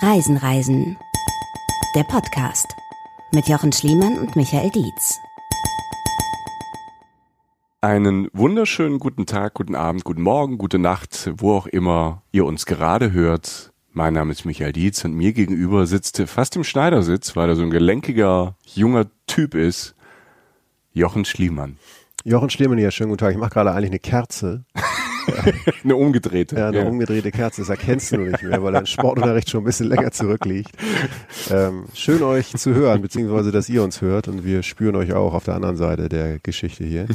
Reisen, Reisen. Der Podcast mit Jochen Schliemann und Michael Dietz. Einen wunderschönen guten Tag, guten Abend, guten Morgen, gute Nacht, wo auch immer ihr uns gerade hört. Mein Name ist Michael Dietz und mir gegenüber sitzt fast im Schneidersitz, weil er so ein gelenkiger, junger Typ ist, Jochen Schliemann. Jochen Schliemann hier, schönen guten Tag. Ich mache gerade eigentlich eine Kerze. eine umgedrehte. Ja, eine ja. umgedrehte Kerze. Das erkennst du nicht mehr, weil dein Sportunterricht schon ein bisschen länger zurückliegt. Ähm, schön euch zu hören, beziehungsweise dass ihr uns hört und wir spüren euch auch auf der anderen Seite der Geschichte hier.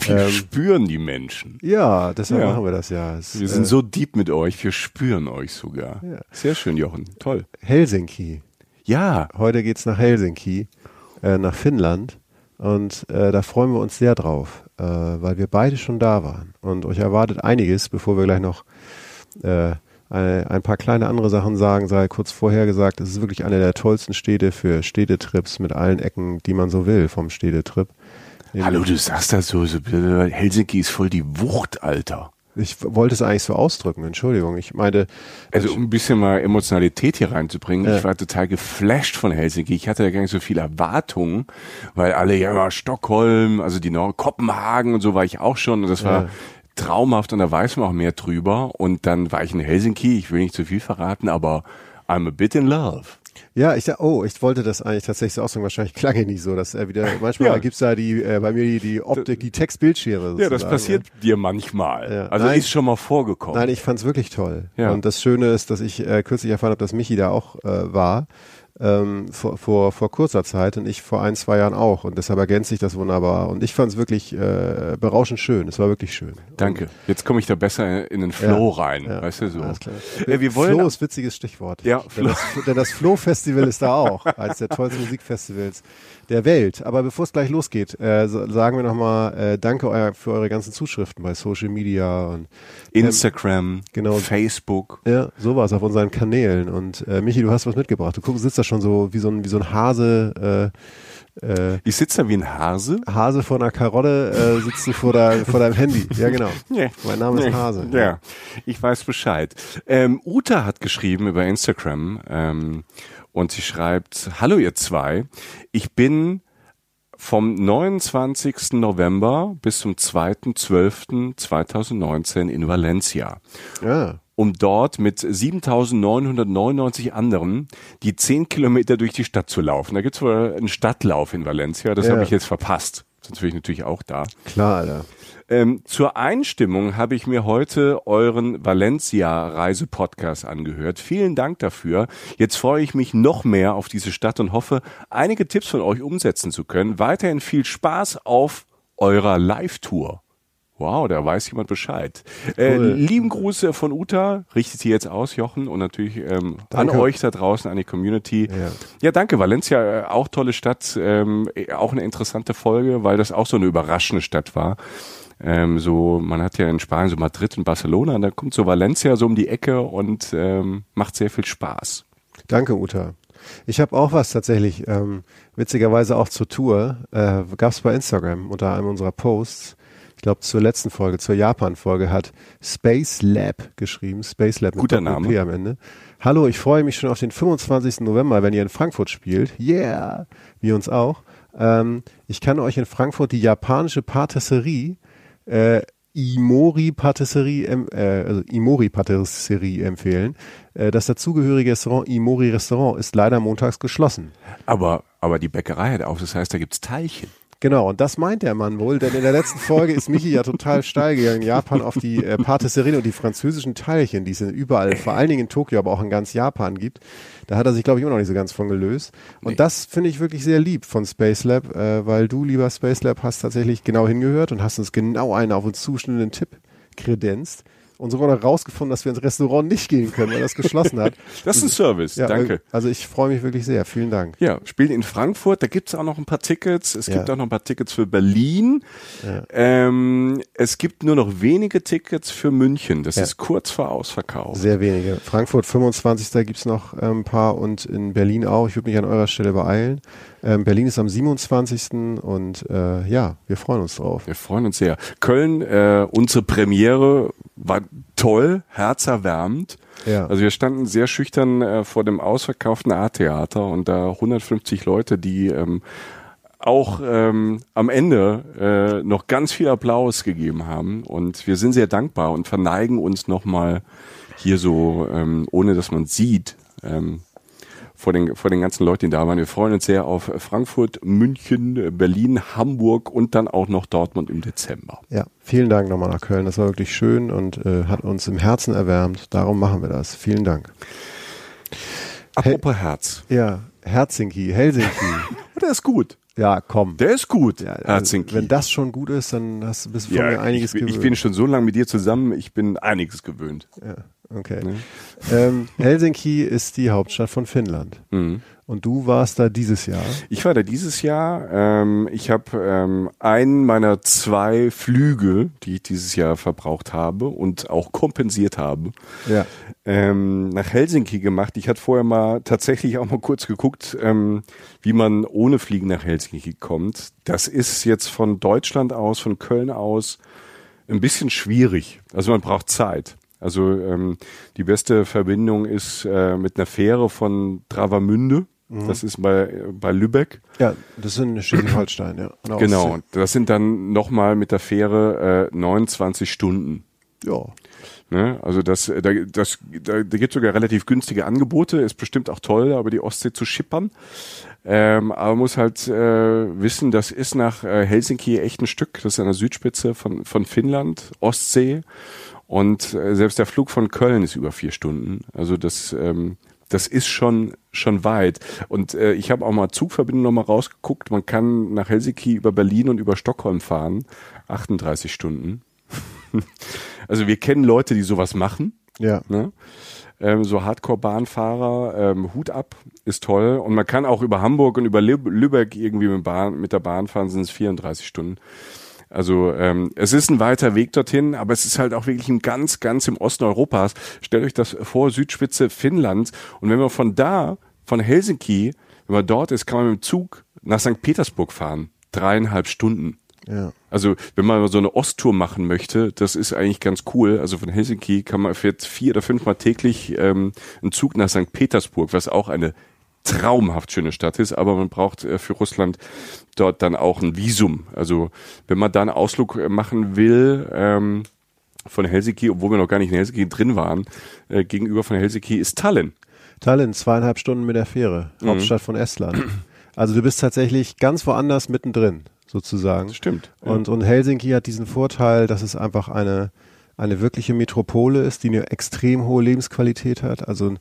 Wir ähm, spüren die Menschen. Ja, deshalb ja. machen wir das ja. Es, wir sind äh, so deep mit euch, wir spüren euch sogar. Ja. Sehr schön, Jochen. Toll. Helsinki. Ja. Heute geht's nach Helsinki, äh, nach Finnland. Und äh, da freuen wir uns sehr drauf, äh, weil wir beide schon da waren. Und euch erwartet einiges, bevor wir gleich noch äh, ein paar kleine andere Sachen sagen, sei kurz vorher gesagt, es ist wirklich eine der tollsten Städte für Städtetrips mit allen Ecken, die man so will vom Städtetrip. Hallo, du sagst das so, so, Helsinki ist voll die Wucht, Alter. Ich wollte es eigentlich so ausdrücken, Entschuldigung. Ich meinte. Also um ein bisschen mal Emotionalität hier reinzubringen, ja. ich war total geflasht von Helsinki. Ich hatte ja gar nicht so viel Erwartungen, weil alle ja Stockholm, also die Nord Kopenhagen und so war ich auch schon. Und das war ja. traumhaft und da weiß man auch mehr drüber. Und dann war ich in Helsinki, ich will nicht zu viel verraten, aber I'm a bit in love. Ja, ich oh, ich wollte das eigentlich tatsächlich so ausdrücken. Wahrscheinlich klang es nicht so, dass er wieder, manchmal ja. gibt's da die, äh, bei mir die, die Optik, die Textbildschere. Ja, das passiert ja. dir manchmal. Ja. Also nein, ist schon mal vorgekommen. Nein, ich fand's wirklich toll. Ja. Und das Schöne ist, dass ich äh, kürzlich erfahren habe, dass Michi da auch äh, war ähm, vor, vor, vor kurzer Zeit und ich vor ein, zwei Jahren auch. Und deshalb ergänzt sich das wunderbar. Und ich fand es wirklich äh, berauschend schön. Es war wirklich schön. Danke. Und Jetzt komme ich da besser in den Flow ja, rein. Ja, weißt du so. Äh, wir wollen Flow ist witziges Stichwort. Ja, denn das, denn das Flow-Festival ist da auch, als der tollste Musikfestivals der Welt. Aber bevor es gleich losgeht, äh, sagen wir nochmal äh, Danke euer, für eure ganzen Zuschriften bei Social Media und ähm, Instagram, genau, Facebook. Ja, sowas auf unseren Kanälen. Und äh, Michi, du hast was mitgebracht. Du guckst, sitzt da schon so wie so ein, wie so ein Hase. Äh, äh, ich sitze da wie ein Hase. Hase vor einer Karotte äh, sitzt du vor, der, vor deinem Handy. Ja, genau. Nee. Mein Name ist Hase. Ja, ja. ich weiß Bescheid. Ähm, Uta hat geschrieben über Instagram, ähm, und sie schreibt, hallo ihr zwei, ich bin vom 29. November bis zum 2.12.2019 in Valencia. Ja. Um dort mit 7.999 anderen die 10 Kilometer durch die Stadt zu laufen. Da gibt's wohl einen Stadtlauf in Valencia, das ja. habe ich jetzt verpasst. Sonst wäre ich natürlich auch da. Klar, Alter. Ähm, zur Einstimmung habe ich mir heute euren Valencia-Reise-Podcast angehört. Vielen Dank dafür. Jetzt freue ich mich noch mehr auf diese Stadt und hoffe, einige Tipps von euch umsetzen zu können. Weiterhin viel Spaß auf eurer Live-Tour. Wow, da weiß jemand Bescheid. Äh, cool. Äh, lieben Grüße von Uta, richtet sie jetzt aus, Jochen, und natürlich ähm, an euch da draußen, an die Community. Ja, ja danke. Valencia, äh, auch tolle Stadt, ähm, auch eine interessante Folge, weil das auch so eine überraschende Stadt war. Ähm, so, man hat ja in Spanien so Madrid und Barcelona, und dann kommt so Valencia so um die Ecke und ähm, macht sehr viel Spaß. Danke, Uta. Ich habe auch was tatsächlich, ähm, witzigerweise auch zur Tour, äh, gab es bei Instagram unter einem unserer Posts. Ich glaube, zur letzten Folge, zur Japan-Folge hat Space Lab geschrieben. Space Lab mit Guter Name. P am Ende. Hallo, ich freue mich schon auf den 25. November, wenn ihr in Frankfurt spielt. Yeah! Wir uns auch. Ähm, ich kann euch in Frankfurt die japanische Patisserie äh, Imori Patisserie, äh, also Imori Patisserie empfehlen. Äh, das dazugehörige Restaurant Imori Restaurant ist leider montags geschlossen. Aber, aber die Bäckerei hat auf, das heißt, da gibt's Teilchen. Genau, und das meint der Mann wohl, denn in der letzten Folge ist Michi ja total steil gegangen in Japan auf die äh, Patisserie und die französischen Teilchen, die es überall, vor allen Dingen in Tokio, aber auch in ganz Japan gibt. Da hat er sich, glaube ich, immer noch nicht so ganz von gelöst. Und nee. das finde ich wirklich sehr lieb von Space Lab, äh, weil du, lieber Space Lab, hast tatsächlich genau hingehört und hast uns genau einen auf uns zuschnittenden Tipp kredenzt und sogar noch rausgefunden, dass wir ins Restaurant nicht gehen können, weil das geschlossen hat. Das ist ein Service, ja, danke. Also ich freue mich wirklich sehr, vielen Dank. Ja, spielen in Frankfurt, da gibt es auch noch ein paar Tickets. Es ja. gibt auch noch ein paar Tickets für Berlin. Ja. Ähm, es gibt nur noch wenige Tickets für München. Das ist kurz vor Ausverkauf. Sehr wenige. Frankfurt 25. gibt es noch ähm, ein paar und in Berlin auch. Ich würde mich an eurer Stelle beeilen. Ähm, Berlin ist am 27. und äh, ja, wir freuen uns drauf. Wir freuen uns sehr. Köln, äh, unsere Premiere war toll, herzerwärmend. Ja. Also wir standen sehr schüchtern äh, vor dem ausverkauften A-Theater und da 150 Leute, die ähm, auch ähm, am Ende äh, noch ganz viel Applaus gegeben haben. Und wir sind sehr dankbar und verneigen uns nochmal hier so, ähm, ohne dass man sieht, ähm, vor den, vor den ganzen Leuten, die da waren. Wir freuen uns sehr auf Frankfurt, München, Berlin, Hamburg und dann auch noch Dortmund im Dezember. Ja, vielen Dank nochmal nach Köln. Das war wirklich schön und äh, hat uns im Herzen erwärmt. Darum machen wir das. Vielen Dank. Apropos Herz. Ja, Helsinki, Helsinki. Der ist gut. Ja, komm. Der ist gut, ja, also, Helsinki. wenn das schon gut ist, dann hast du bist du von ja, mir einiges ich, bin- ich gewöhnt. bin schon so lange mit dir zusammen, ich bin einiges gewöhnt. Ja, okay. Ähm, Helsinki ist die Hauptstadt von Finnland. Mhm. Und du warst da dieses Jahr. Ich war da dieses Jahr. Ähm, ich habe ähm, einen meiner zwei Flüge, die ich dieses Jahr verbraucht habe und auch kompensiert habe, Ja. ähm, nach Helsinki gemacht. Ich hatte vorher mal tatsächlich auch mal kurz geguckt, ähm, wie man ohne Fliegen nach Helsinki kommt. Das ist jetzt von Deutschland aus, von Köln aus ein bisschen schwierig. Also man braucht Zeit. Also ähm, die beste Verbindung ist äh, mit einer Fähre von Travemünde. Das ist bei, bei Lübeck. Ja, das sind in Schleswig-Holstein, ja. Genau. Das sind dann nochmal mit der Fähre äh, 29 Stunden. Ja. Ne? Also das, äh, da, das, da, da gibt sogar relativ günstige Angebote, ist bestimmt auch toll, aber die Ostsee zu schippern. Ähm, aber man muss halt äh, wissen, das ist nach äh, Helsinki echt ein Stück, das ist an der Südspitze von, von Finnland, Ostsee. Und äh, selbst der Flug von Köln ist über vier Stunden. Also das, ähm, das ist schon schon weit. Und äh, ich habe auch mal Zugverbindungen noch mal rausgeguckt. Man kann nach Helsinki über Berlin und über Stockholm fahren, 38 Stunden. also wir kennen Leute, die sowas machen. Ja. Ne? Ähm, so Hardcore-Bahnfahrer, ähm, Hut ab, ist toll. Und man kann auch über Hamburg und über Lüb Lübeck irgendwie mit, Bahn, mit der Bahn fahren, sind es 34 Stunden. Also ähm, es ist ein weiter Weg dorthin, aber es ist halt auch wirklich ein ganz, ganz im Osten Europas. Stellt euch das vor, Südspitze Finnlands. Und wenn man von da, von Helsinki, wenn man dort ist, kann man mit dem Zug nach St. Petersburg fahren. Dreieinhalb Stunden. Ja. Also wenn man so eine Osttour machen möchte, das ist eigentlich ganz cool. Also von Helsinki kann man fährt vier oder fünfmal täglich ähm, einen Zug nach St. Petersburg, was auch eine traumhaft schöne Stadt ist, aber man braucht äh, für Russland dort dann auch ein Visum. Also wenn man da einen Ausflug äh, machen will ähm, von Helsinki, obwohl wir noch gar nicht in Helsinki drin waren, äh, gegenüber von Helsinki ist Tallinn. Tallinn, zweieinhalb Stunden mit der Fähre, Mhm. Hauptstadt von Estland. Also du bist tatsächlich ganz woanders mittendrin, sozusagen. Das stimmt. Ja. Und, und Helsinki hat diesen Vorteil, dass es einfach eine, eine wirkliche Metropole ist, die eine extrem hohe Lebensqualität hat. Also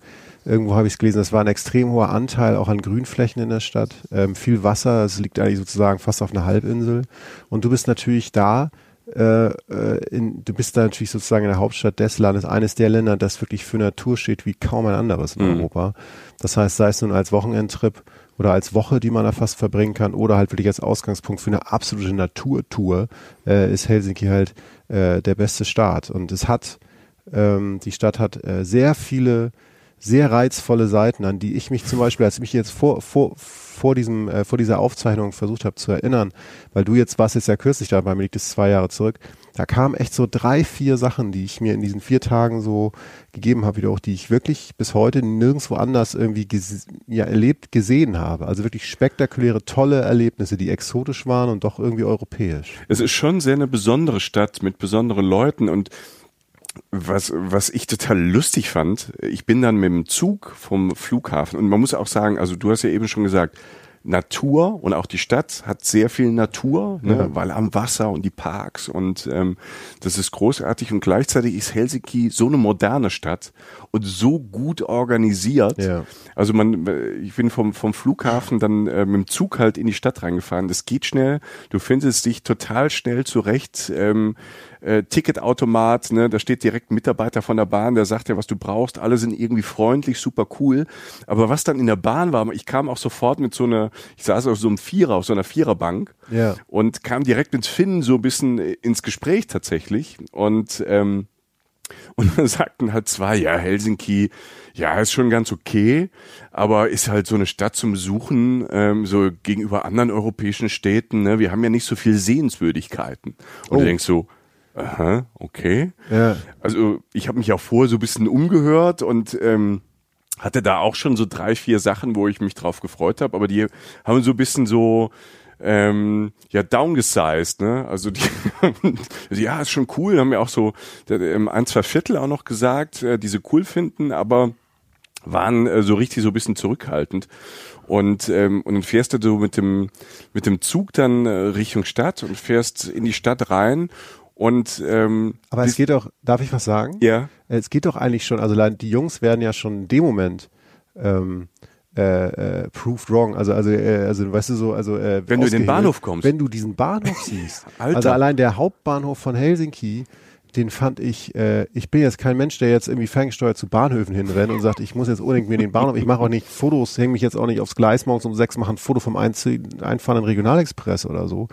irgendwo habe ich es gelesen, es war ein extrem hoher Anteil auch an Grünflächen in der Stadt. Ähm, viel Wasser, es liegt eigentlich sozusagen fast auf einer Halbinsel. Und du bist natürlich da, äh, äh, in, du bist da natürlich sozusagen in der Hauptstadt des Landes, eines der Länder, das wirklich für Natur steht wie kaum ein anderes in Mhm. Europa. Das heißt, sei es nun als Wochenendtrip oder als Woche, die man da fast verbringen kann, oder halt wirklich als Ausgangspunkt für eine absolute Naturtour, äh, ist Helsinki halt äh, der beste Start. Und es hat, ähm, die Stadt hat äh, sehr viele sehr reizvolle Seiten, an die ich mich zum Beispiel, als ich mich jetzt vor, vor, vor, diesem, äh, vor dieser Aufzeichnung versucht habe zu erinnern, weil du jetzt warst jetzt ja kürzlich da, bei mir liegt es zwei Jahre zurück, da kamen echt so drei, vier Sachen, die ich mir in diesen vier Tagen so gegeben habe, wieder auch, die ich wirklich bis heute nirgendwo anders irgendwie ges ja, erlebt, gesehen habe. Also wirklich spektakuläre, tolle Erlebnisse, die exotisch waren und doch irgendwie europäisch. Es ist schon sehr eine besondere Stadt mit besonderen Leuten und was, was ich total lustig fand, ich bin dann mit dem Zug vom Flughafen und man muss auch sagen, also du hast ja eben schon gesagt, Natur und auch die Stadt hat sehr viel Natur, ne, Ja. weil am Wasser und die Parks und ähm, das ist großartig und gleichzeitig ist Helsinki so eine moderne Stadt und so gut organisiert. Ja. Also man, ich bin vom, vom Flughafen dann äh, mit dem Zug halt in die Stadt reingefahren. Das geht schnell. Du findest dich total schnell zurecht. Ähm, äh, Ticketautomat, ne, da steht direkt ein Mitarbeiter von der Bahn, der sagt dir, was du brauchst. Alle sind irgendwie freundlich, super cool. Aber was dann in der Bahn war, ich kam auch sofort mit so einer, ich saß auf so einem Vierer, auf so einer Viererbank Ja. und kam direkt ins Finnen so ein bisschen äh, ins Gespräch tatsächlich. Und ähm, und dann sagten halt zwei, ja, Helsinki, ja, ist schon ganz okay, aber ist halt so eine Stadt zum Besuchen, ähm, so gegenüber anderen europäischen Städten, ne? Wir haben ja nicht so viel Sehenswürdigkeiten. Und Oh. du denkst so, Aha, okay. Ja. Also ich habe mich auch vorher so ein bisschen umgehört und ähm, hatte da auch schon so drei, vier Sachen, wo ich mich drauf gefreut habe, aber die haben so ein bisschen so ähm, ja downgesized, ne? Also die, also ja, ist schon cool, haben ja auch so ähm, ein, zwei Viertel auch noch gesagt, äh, die sie cool finden, aber waren äh, so richtig so ein bisschen zurückhaltend. Und, ähm, und dann fährst du so mit dem, mit dem Zug dann äh, Richtung Stadt und fährst in die Stadt rein und ähm, Aber es geht doch, darf ich was sagen? ja, Es geht doch eigentlich schon, also die Jungs werden ja schon in dem Moment ähm, äh, äh, proved wrong. Also, also, äh, also weißt du so, also äh, Wenn du in den. Bahnhof kommst. Wenn du diesen Bahnhof siehst. Alter. Also allein der Hauptbahnhof von Helsinki, den fand ich, äh, ich bin jetzt kein Mensch, der jetzt irgendwie ferngesteuert zu Bahnhöfen hinrennt und sagt, ich muss jetzt unbedingt mir den Bahnhof, ich mache auch nicht Fotos, hänge mich jetzt auch nicht aufs Gleis morgens um sechs, mache ein Foto vom Einzie- einfahrenden Regionalexpress oder so.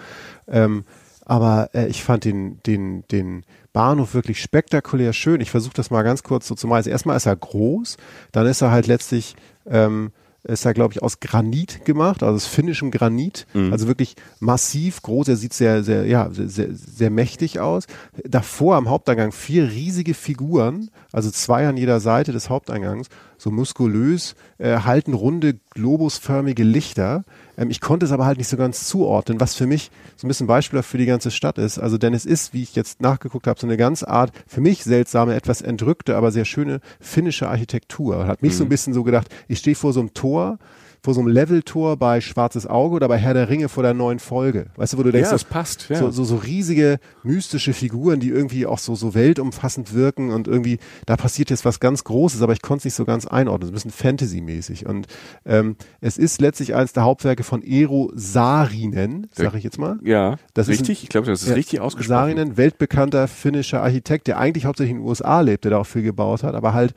Ähm, aber äh, ich fand den, den, den Bahnhof wirklich spektakulär schön. Ich versuche das mal ganz kurz so zu malen. Also erstmal ist er groß, dann ist er halt letztlich ähm, ist er, glaube ich, aus Granit gemacht, also aus finnischem Granit. Also wirklich massiv groß. Er sieht sehr, sehr, ja, sehr, sehr, sehr mächtig aus. Davor am Haupteingang vier riesige Figuren, also zwei an jeder Seite des Haupteingangs, so muskulös, äh, halten runde, globusförmige Lichter. Ähm, ich konnte es aber halt nicht so ganz zuordnen, was für mich so ein bisschen Beispiel für die ganze Stadt ist. Also denn es ist, wie ich jetzt nachgeguckt habe, so eine ganz Art, für mich seltsame, etwas entrückte, aber sehr schöne finnische Architektur. Hat mich so ein bisschen so gedacht, ich stehe vor so einem Tor, vor so einem Leveltor bei Schwarzes Auge oder bei Herr der Ringe vor der neuen Folge. Weißt du, wo du denkst, Ja, das passt, ja. so, so, so riesige mystische Figuren, die irgendwie auch so, so weltumfassend wirken und irgendwie, da passiert jetzt was ganz Großes, aber ich konnte es nicht so ganz einordnen. So ein bisschen Fantasy-mäßig. Und ähm, es ist letztlich eines der Hauptwerke von Eero Saarinen, sag ich jetzt mal. ja, Das ist richtig. ein- ich glaube, das ist Ja, richtig ausgesprochen. Saarinen, weltbekannter finnischer Architekt, der eigentlich hauptsächlich in den USA lebt, der da auch viel gebaut hat, aber halt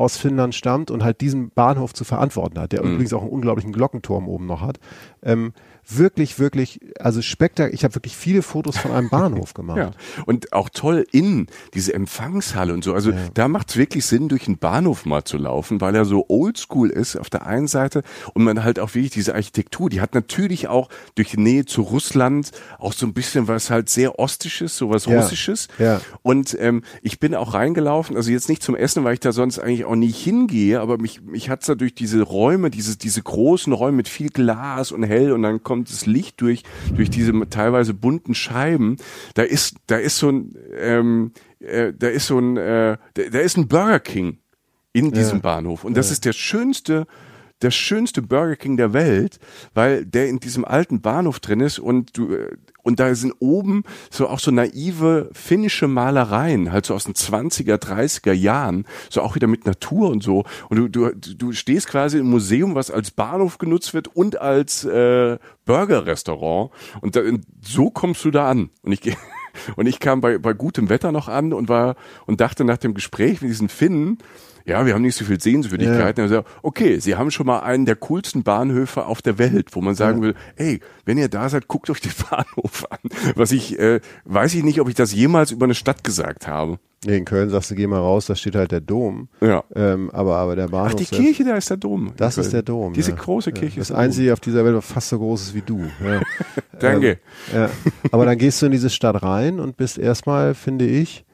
aus Finnland stammt und halt diesen Bahnhof zu verantworten hat, Mhm. der übrigens auch einen unglaublichen Glockenturm oben noch hat. Ähm, wirklich, wirklich, also spektakulär. Ich habe wirklich viele Fotos von einem Bahnhof gemacht. Ja, und auch toll innen, diese Empfangshalle und so. Also da macht es wirklich Sinn, durch den Bahnhof mal zu laufen, weil er so oldschool ist auf der einen Seite und man halt auch wirklich diese Architektur, die hat natürlich auch durch die Nähe zu Russland auch so ein bisschen was halt sehr Ostisches, sowas Ja, Russisches. ja. Und ähm, ich bin auch reingelaufen, also jetzt nicht zum Essen, weil ich da sonst eigentlich auch nie hingehe, aber mich, mich hat's da durch diese Räume, diese, diese großen Räume mit viel Glas und hell und dann kommt das Licht durch, durch diese teilweise bunten Scheiben. Da ist, da ist so ein, ähm, äh, da ist so ein, äh, da, da ist ein Burger King in diesem Bahnhof. Und das ist der schönste, der schönste Burger King der Welt, weil der in diesem alten Bahnhof drin ist. Und du äh, und da sind oben so auch so naive finnische Malereien, halt so aus den 20er, 30er Jahren, so auch wieder mit Natur und so. Und du, du, du stehst quasi im Museum, was als Bahnhof genutzt wird und als äh, Burger-Restaurant. Und da, so kommst du da an. Und ich gehe und ich kam bei, bei gutem Wetter noch an und war und dachte nach dem Gespräch mit diesen Finnen, ja, wir haben nicht so viel Sehenswürdigkeiten. Also, okay, sie haben schon mal einen der coolsten Bahnhöfe auf der Welt, wo man sagen will, ey, wenn ihr da seid, guckt euch den Bahnhof an. Was ich, äh, weiß ich nicht, ob ich das jemals über eine Stadt gesagt habe. Nee, in Köln sagst du, geh mal raus, da steht halt der Dom. Ja. Ähm, aber, aber der Bahnhof. Ach, die Kirche, da ist der Dom. Das ist der Dom. Diese ja. große ja. Kirche Das ist der Dom. einzige auf dieser Welt, was fast so groß ist wie du. Ja. Danke. Ja. Aber dann gehst du in diese Stadt rein und bist erstmal, finde ich,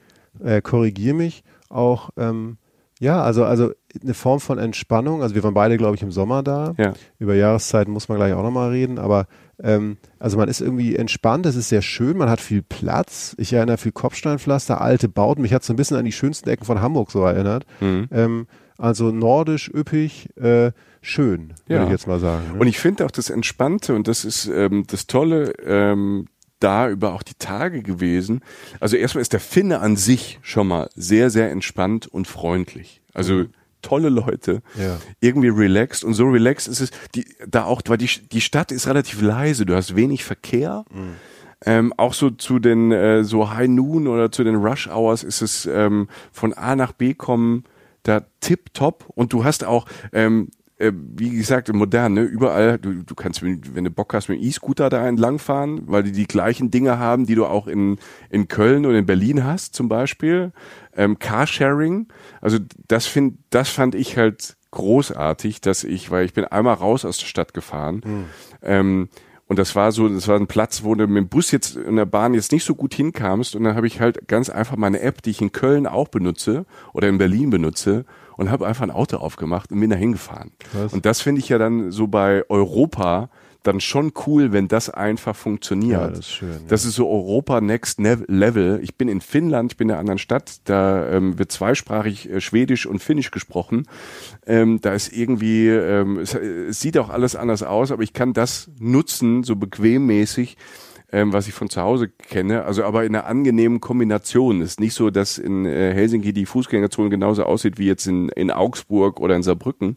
äh, korrigier mich, auch, ähm, ja, also, also eine Form von Entspannung. Also wir waren beide, glaube ich, im Sommer da. Ja. Über Jahreszeiten muss man gleich auch nochmal reden, aber ähm, also man ist irgendwie entspannt, es ist sehr schön, man hat viel Platz. Ich erinnere viel Kopfsteinpflaster, alte Bauten. Mich hat so ein bisschen an die schönsten Ecken von Hamburg so erinnert. Mhm. Ähm, also nordisch, üppig, äh, schön, würde Ja. ich jetzt mal sagen. Ne? Und ich finde auch das Entspannte und das ist ähm, das Tolle ähm, da über auch die Tage gewesen. Also erstmal ist der Finne an sich schon mal sehr, sehr entspannt und freundlich. Also tolle Leute, Ja. irgendwie relaxed und so relaxed ist es, die, da auch, weil die, die Stadt ist relativ leise, du hast wenig Verkehr. Ähm, auch so zu den äh, so High Noon oder zu den Rush Hours ist es ähm, von A nach B kommen da tipptopp und du hast auch ähm, äh, wie gesagt, modern, ne? überall, du, du kannst, wenn wenn du Bock hast, mit dem E-Scooter da entlangfahren, weil die die gleichen Dinge haben, die du auch in, in Köln oder in Berlin hast, zum Beispiel. Ähm, Carsharing, also das find, das fand ich halt großartig, dass ich, weil ich bin einmal raus aus der Stadt gefahren, ähm, Und das war so, das war ein Platz, wo du mit dem Bus jetzt in der Bahn jetzt nicht so gut hinkamst. Und dann habe ich halt ganz einfach meine App, die ich in Köln auch benutze oder in Berlin benutze und habe einfach ein Auto aufgemacht und bin da hingefahren. Und das finde ich ja dann so bei Europa dann schon cool, wenn das einfach funktioniert. Ja, das ist schön, ja. Das ist so Europa Next Level. Ich bin in Finnland, ich bin in einer anderen Stadt, da ähm, wird zweisprachig äh, Schwedisch und Finnisch gesprochen. Ähm, da ist irgendwie, ähm, es, es sieht auch alles anders aus, aber ich kann das nutzen, so bequemmäßig, ähm, was ich von zu Hause kenne, also aber in einer angenehmen Kombination. Es ist nicht so, dass in äh, Helsinki die Fußgängerzone genauso aussieht wie jetzt in, in Augsburg oder in Saarbrücken.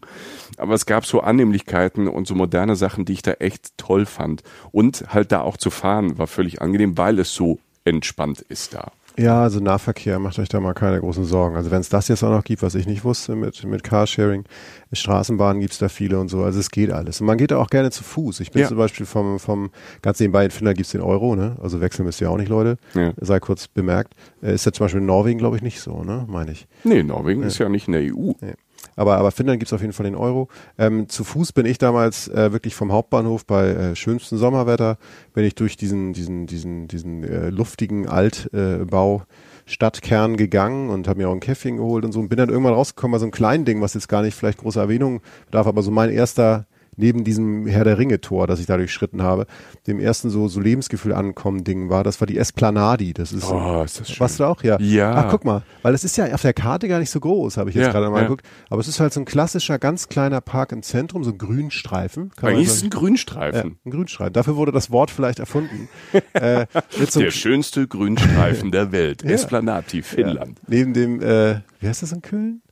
Aber es gab so Annehmlichkeiten und so moderne Sachen, die ich da echt toll fand. Und halt da auch zu fahren war völlig angenehm, weil es so entspannt ist da. Ja, also Nahverkehr, macht euch da mal keine großen Sorgen. Also wenn es das jetzt auch noch gibt, was ich nicht wusste mit, mit Carsharing, Straßenbahnen gibt's da viele und so, also es geht alles. Und man geht da auch gerne zu Fuß. Ich bin Ja. zum Beispiel vom, vom ganz nebenbei in Finnland gibt's den Euro, ne? Also wechseln müsst ihr auch nicht, Leute. Ja. Sei kurz bemerkt. Äh, Ist ja zum Beispiel in Norwegen, glaube ich, nicht so, ne? Meine ich. Nee, Norwegen ist ja nicht in der EU. Nee. Aber, aber Finnland gibt's auf jeden Fall den Euro. Ähm, zu Fuß bin ich damals äh, wirklich vom Hauptbahnhof bei äh, schönstem Sommerwetter, bin ich durch diesen, diesen, diesen, diesen äh, luftigen Altbau Stadtkern gegangen und habe mir auch ein Käffchen geholt und so und bin dann irgendwann rausgekommen bei so einem kleinen Ding, was jetzt gar nicht vielleicht große Erwähnung bedarf, aber so mein erster neben diesem Herr der Ringe Tor, das ich da durchschritten habe, dem ersten so so Lebensgefühl ankommen Ding war, das war die Esplanadi, das ist Oh, ist das schön. Warst du auch? Ja. Ja. Ach, guck mal, weil das ist ja auf der Karte gar nicht so groß, habe ich jetzt Ja, gerade mal ja. geguckt. Aber es ist halt so ein klassischer, ganz kleiner Park im Zentrum, so ein Grünstreifen. Kann Eigentlich ist es ein Grünstreifen. ja, ein Grünstreifen. Dafür wurde das Wort vielleicht erfunden. äh, so Der schönste Grünstreifen der Welt. Ja. Esplanati, Finnland. Neben dem, äh, wie heißt das in Köln?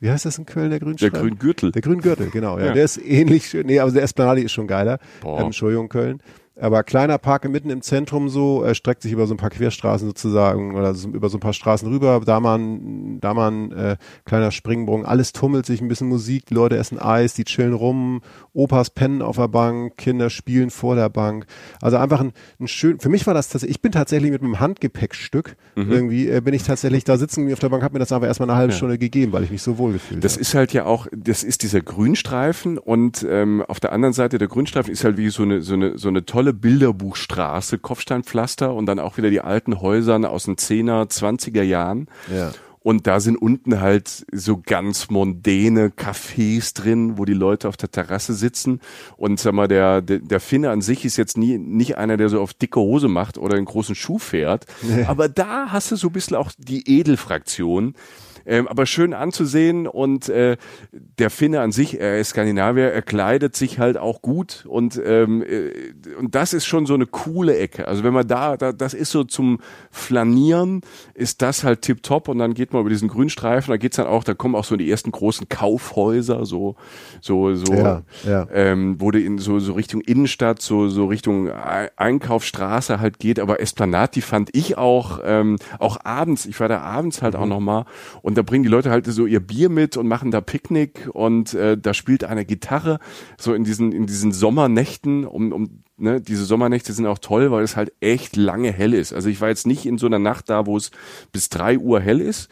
Wie heißt das in Köln, der Der Grünstreifen? Grüngürtel. Der Grüngürtel, genau. Ja. Ja. Der ist ähnlich schön. Nee, aber der Esplanadi ist schon geiler. Ähm, Entschuldigung, Köln. Aber kleiner Park mitten im Zentrum so, äh, streckt sich über so ein paar Querstraßen sozusagen oder so, über so ein paar Straßen rüber. Da mal ein, da mal ein äh, kleiner Springbrunnen. Alles tummelt sich, ein bisschen Musik, die Leute essen Eis, die chillen rum, Opas pennen auf der Bank, Kinder spielen vor der Bank. Also einfach ein, ein schön, für mich war das tatsächlich, ich bin tatsächlich mit einem Handgepäckstück Mhm. irgendwie, äh, bin ich tatsächlich da sitzen auf der Bank, habe mir das einfach erstmal eine halbe Stunde gegeben, weil ich mich so wohl gefühlt Das habe. ist halt ja auch, das ist dieser Grünstreifen und ähm, auf der anderen Seite der Grünstreifen ist halt wie so eine so eine so eine tolle Bilderbuchstraße, Kopfsteinpflaster und dann auch wieder die alten Häuser aus den 10er, 20er Jahren. Ja. Und da sind unten halt so ganz mondäne Cafés drin, wo die Leute auf der Terrasse sitzen. Und sag mal, der, der, der Finne an sich ist jetzt nie, nicht einer, der so auf dicke Hose macht oder einen großen Schuh fährt. Aber da hast du so ein bisschen auch die Edelfraktion. Ähm, aber schön anzusehen und äh, der Finne an sich, er ist Skandinavier, er kleidet sich halt auch gut und ähm, äh, und das ist schon so eine coole Ecke. Also wenn man da, da das ist so zum Flanieren, ist das halt tipptopp und dann geht man über diesen Grünstreifen, da geht's dann auch, da kommen auch so die ersten großen Kaufhäuser, so so so, Ja, ja. Ähm, wo du in so so Richtung Innenstadt, so so Richtung Ei- Einkaufsstraße halt geht. Aber Esplanade, die fand ich auch ähm, auch abends. Ich war da abends halt auch noch mal und da bringen die Leute halt so ihr Bier mit und machen da Picknick und äh, da spielt eine Gitarre so in diesen in diesen Sommernächten um um ne, diese Sommernächte sind auch toll, weil es halt echt lange hell ist. Also ich war jetzt nicht in so einer Nacht da, wo es bis drei Uhr hell ist,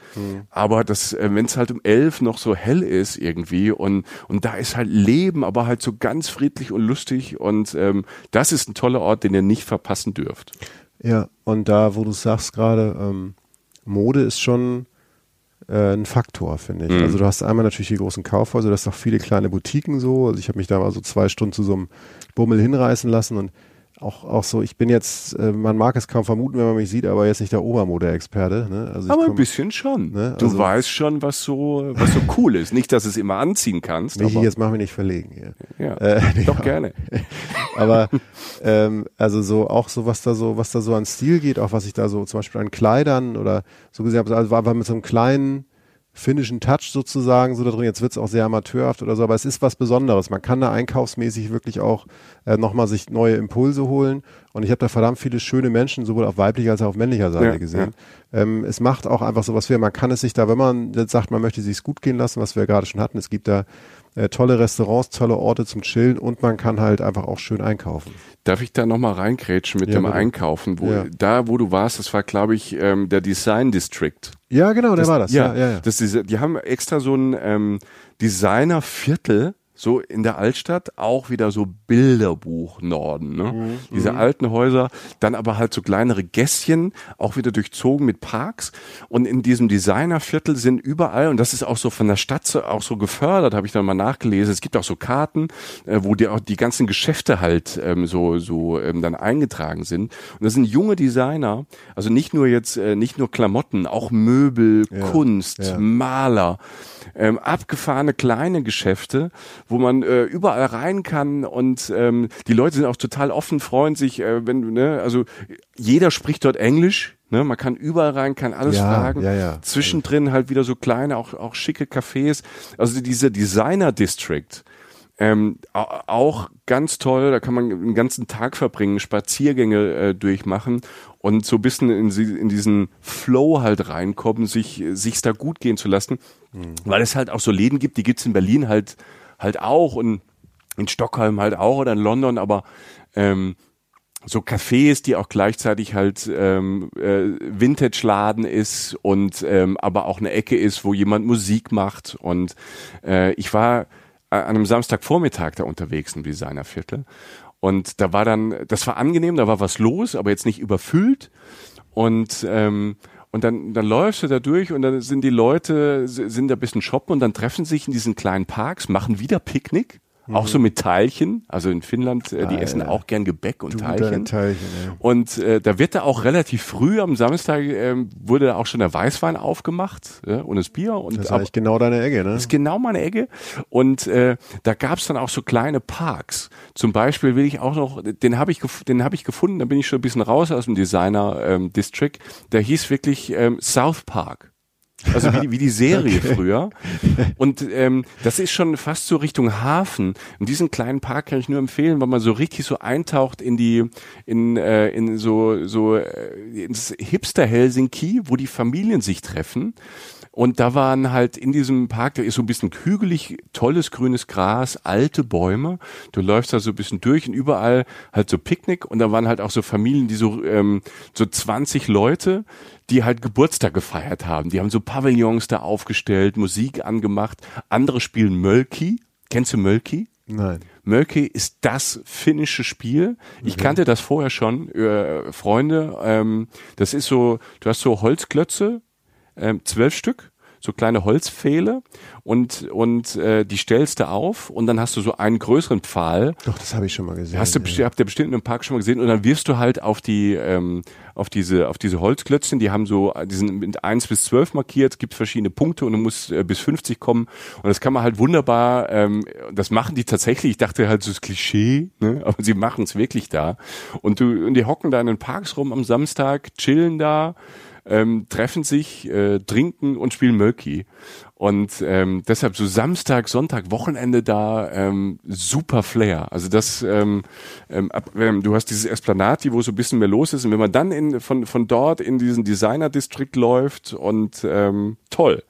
aber das, äh, wenn es halt um elf noch so hell ist irgendwie und und da ist halt Leben, aber halt so ganz friedlich und lustig und ähm, das ist ein toller Ort, den ihr nicht verpassen dürft. Ja, und da, wo du sagst gerade, ähm, Mode ist schon äh, ein Faktor, finde ich. Mhm. Also du hast einmal natürlich die großen Kaufhäuser, du hast auch viele kleine Boutiquen so. Also ich habe mich da mal so zwei Stunden zu so einem Bummel hinreißen lassen und auch, auch so, ich bin jetzt, äh, man mag es kaum vermuten, wenn man mich sieht, aber jetzt nicht der Obermode-Experte. Ne? Also Aber ein komm- bisschen schon. Ne, du also- weißt schon, was so was so cool ist. Nicht, dass du es immer anziehen kannst, Michi, jetzt mach mich nicht verlegen hier. ja, Äh, nee, doch aber- gerne. Aber ähm, also so auch so was da so was da so an Stil geht, auch was ich da so zum Beispiel an Kleidern oder so gesehen habe, also war, war mit so einem kleinen finnischen Touch sozusagen so da drin. Jetzt wird's auch sehr amateurhaft oder so, aber es ist was Besonderes. Man kann da einkaufsmäßig wirklich auch äh, nochmal sich neue Impulse holen. Und ich habe da verdammt viele schöne Menschen, sowohl auf weiblicher als auch auf männlicher Seite Ja, gesehen. Ähm, es macht auch einfach so was für, man kann es sich da, wenn man sagt, man möchte sich's gut gehen lassen, was wir gerade schon hatten, es gibt da äh, tolle Restaurants, tolle Orte zum Chillen und man kann halt einfach auch schön einkaufen. Darf ich da nochmal reinkrätschen mit Ja, dem bitte. Einkaufen? Wo, Ja. Da, wo du warst, das war, glaube ich, ähm, der Design District. Ja, genau, der war das. Ja, ja, ja. Das diese, die haben extra so ein ähm, Designer-Viertel so in der Altstadt auch wieder so Bilderbuch Norden, ne? Mhm. Diese alten Häuser, dann aber halt so kleinere Gässchen, auch wieder durchzogen mit Parks und in diesem Designerviertel sind überall und das ist auch so von der Stadt so, auch so gefördert, habe ich dann mal nachgelesen. Es gibt auch so Karten, äh, wo die auch die ganzen Geschäfte halt ähm, so so ähm, dann eingetragen sind und das sind junge Designer, also nicht nur jetzt äh, nicht nur Klamotten, auch Möbel, Kunst, ja. Maler, ähm, abgefahrene kleine Geschäfte, wo man äh, überall rein kann und ähm, die Leute sind auch total offen, freuen sich, äh, wenn du, ne, also jeder spricht dort Englisch. Ne, man kann überall rein, kann alles Ja, fragen. ja, ja. Zwischendrin halt wieder so kleine, auch, auch schicke Cafés. Also diese Designer District, ähm, au- auch ganz toll, da kann man den ganzen Tag verbringen, Spaziergänge äh, durchmachen und so ein bisschen in, in diesen Flow halt reinkommen, sich sich's da gut gehen zu lassen, weil es halt auch so Läden gibt, die gibt's in Berlin halt halt auch und in Stockholm halt auch oder in London, aber ähm, so Cafés, die auch gleichzeitig halt ähm, äh, Vintage-Laden ist und ähm, aber auch eine Ecke ist, wo jemand Musik macht. Und äh, ich war an einem Samstagvormittag da unterwegs im Designerviertel. Und da war dann, das war angenehm, da war was los, aber jetzt nicht überfüllt. Und ähm, und dann, dann läufst du da durch und dann sind die Leute, sind da ein bisschen shoppen und dann treffen sich in diesen kleinen Parks, machen wieder Picknick, auch so mit Teilchen. Also in Finnland, äh, die Ah, essen ja. auch gern Gebäck und Du, Teilchen. Teilchen, ja. Und äh, da wird da auch relativ früh am Samstag ähm, wurde auch schon der Weißwein aufgemacht ja, und das Bier und Das ist ab- eigentlich genau deine Ecke, ne? das ist genau meine Ecke. Und äh, da gab's dann auch so kleine Parks. Zum Beispiel will ich auch noch, den habe ich, den habe ich gefunden, da bin ich schon ein bisschen raus aus dem Designer ähm, District. Der hieß wirklich ähm, South Park. Also wie, die- wie die Serie früher. Und ähm, das ist schon fast so Richtung Hafen. Und diesen kleinen Park kann ich nur empfehlen, weil man so richtig so eintaucht in die, in, äh, in so, so äh, ins Hipster Helsinki, wo die Familien sich treffen. Und da waren halt in diesem Park, da ist so ein bisschen hügelig, tolles grünes Gras, alte Bäume. Du läufst da so ein bisschen durch und überall halt so Picknick und da waren halt auch so Familien, die so, ähm, so 20 Leute, die halt Geburtstag gefeiert haben. Die haben so Pavillons da aufgestellt, Musik angemacht. Andere spielen Mölki. Kennst du Mölki? Nein. Mölki ist das finnische Spiel. Ich kannte das vorher schon, äh, Freunde. Ähm, das ist so, du hast so Holzklötze, ähm, zwölf Stück, so kleine Holzpfähle und und äh, die stellst du auf und dann hast du so einen größeren Pfahl. Doch, das habe ich schon mal gesehen. Hast du, ja. habt ihr bestimmt im Park schon mal gesehen und dann wirfst du halt auf die ähm, auf diese auf diese Holzklötzchen, die haben so die sind mit eins bis zwölf markiert, es gibt verschiedene Punkte und du musst äh, bis 50 kommen und das kann man halt wunderbar ähm, das machen die tatsächlich, ich dachte halt so das Klischee, ne? aber sie machen es wirklich da und du und die hocken da in den Parks rum am Samstag, chillen da ähm, treffen sich, äh, trinken und spielen Mölki. Und ähm, deshalb so Samstag, Sonntag, Wochenende da ähm, super Flair. Also das, ähm, ähm, ähm, du hast dieses Esplanati, wo so ein bisschen mehr los ist. Und wenn man dann in, von, von dort in diesen Designer District läuft und ähm, toll.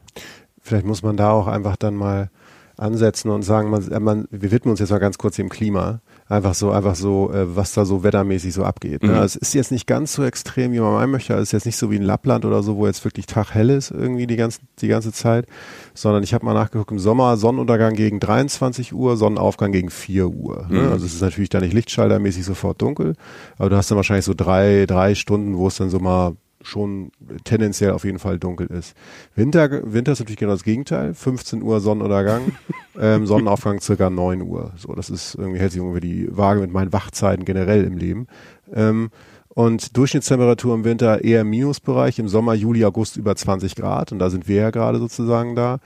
Vielleicht muss man da auch einfach dann mal ansetzen und sagen, man, man, wir widmen uns jetzt mal ganz kurz dem Klima. Einfach so, einfach so, äh, was da so wettermäßig so abgeht. Ne? Mhm. Also Es ist jetzt nicht ganz so extrem, wie man meinen möchte. Also Es ist jetzt nicht so wie in Lappland oder so, wo jetzt wirklich taghell ist irgendwie die ganze, die ganze Zeit, sondern ich habe mal nachgeguckt, im Sommer Sonnenuntergang gegen 23 Uhr, Sonnenaufgang gegen 4 Uhr. Ne? Mhm. Also es ist natürlich da nicht lichtschaltermäßig sofort dunkel, aber du hast dann wahrscheinlich so drei, drei Stunden, wo es dann so mal schon tendenziell auf jeden Fall dunkel ist. Winter, Winter ist natürlich genau das Gegenteil. 15 Uhr Sonnenuntergang, ähm, Sonnenaufgang circa 9 Uhr. So, das ist irgendwie hält sich ungefähr die Waage mit meinen Wachzeiten generell im Leben. Ähm, und Durchschnittstemperatur im Winter eher im Minusbereich, im Sommer, Juli, August über 20 Grad und da sind wir ja gerade sozusagen da.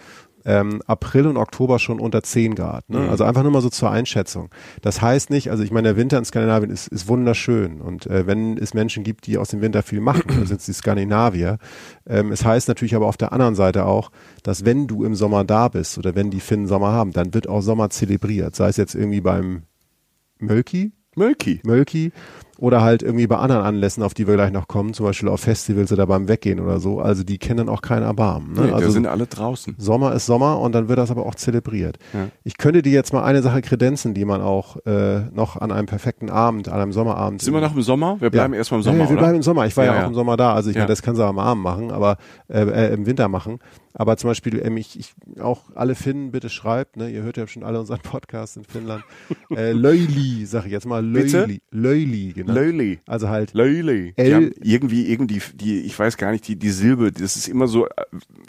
Ähm, April und Oktober schon unter 10 Grad. Ne? Also einfach nur mal so zur Einschätzung. Das heißt nicht, also ich meine, der Winter in Skandinavien ist, ist wunderschön und äh, wenn es Menschen gibt, die aus dem Winter viel machen, dann sind es die Skandinavier. Ähm, es heißt natürlich aber auf der anderen Seite auch, dass wenn du im Sommer da bist oder wenn die Finnen Sommer haben, dann wird auch Sommer zelebriert. Sei es jetzt irgendwie beim Mölki, Mölki. Mölki oder halt irgendwie bei anderen Anlässen, auf die wir gleich noch kommen, zum Beispiel auf Festivals oder beim Weggehen oder so. Also die kennen auch keinen Erbarmen. Ne? Nee, also sind alle draußen. Sommer ist Sommer und dann wird das aber auch zelebriert. Ja. Ich könnte dir jetzt mal eine Sache kredenzen, die man auch äh, noch an einem perfekten Abend, an einem Sommerabend. Sind wir noch im Sommer? Wir bleiben ja. erstmal im Sommer, ja, wir oder? bleiben im Sommer. Ich war ja, Ja, auch im Sommer da. Also ich meine, das kann sie am Abend machen, aber äh, äh, im Winter machen. Aber zum Beispiel, ähm, ich, ich auch alle Finnen bitte schreibt, ne, ihr hört ja schon alle unseren Podcast in Finnland. äh, Löili, sag ich jetzt mal, Bitte? Löili. Löili, genau. Löli. Also halt. Die L- irgendwie, irgendwie, die, ich weiß gar nicht, die, die Silbe, das ist immer so, äh,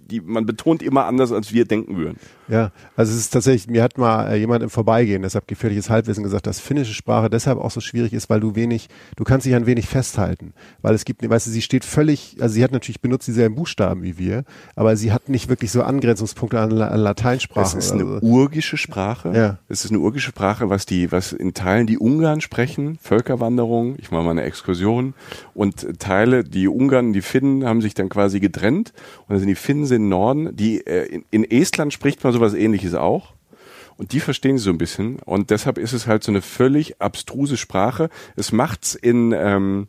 die, man betont immer anders, als wir denken würden. Ja, also es ist tatsächlich, mir hat mal äh, jemand im Vorbeigehen, deshalb gefährliches Halbwissen gesagt, dass finnische Sprache deshalb auch so schwierig ist, weil du wenig, du kannst dich ein wenig festhalten. Weil es gibt, weißt du, sie steht völlig, also sie hat natürlich benutzt dieselben Buchstaben wie wir, aber sie hat nicht wirklich so Angrenzungspunkte an, La- an Lateinsprachen. Es ist eine so. urgische Sprache. Ja. Es ist eine urgische Sprache, was die, was in Teilen die Ungarn sprechen, Völkerwanderung, ich mache mal eine Exkursion und Teile, die Ungarn, die Finnen haben sich dann quasi getrennt und dann sind die Finnen sind im Norden, die, äh, in, in Estland spricht man sowas ähnliches auch. Und die verstehen sie so ein bisschen. Und deshalb ist es halt so eine völlig abstruse Sprache. Es macht's in, ähm,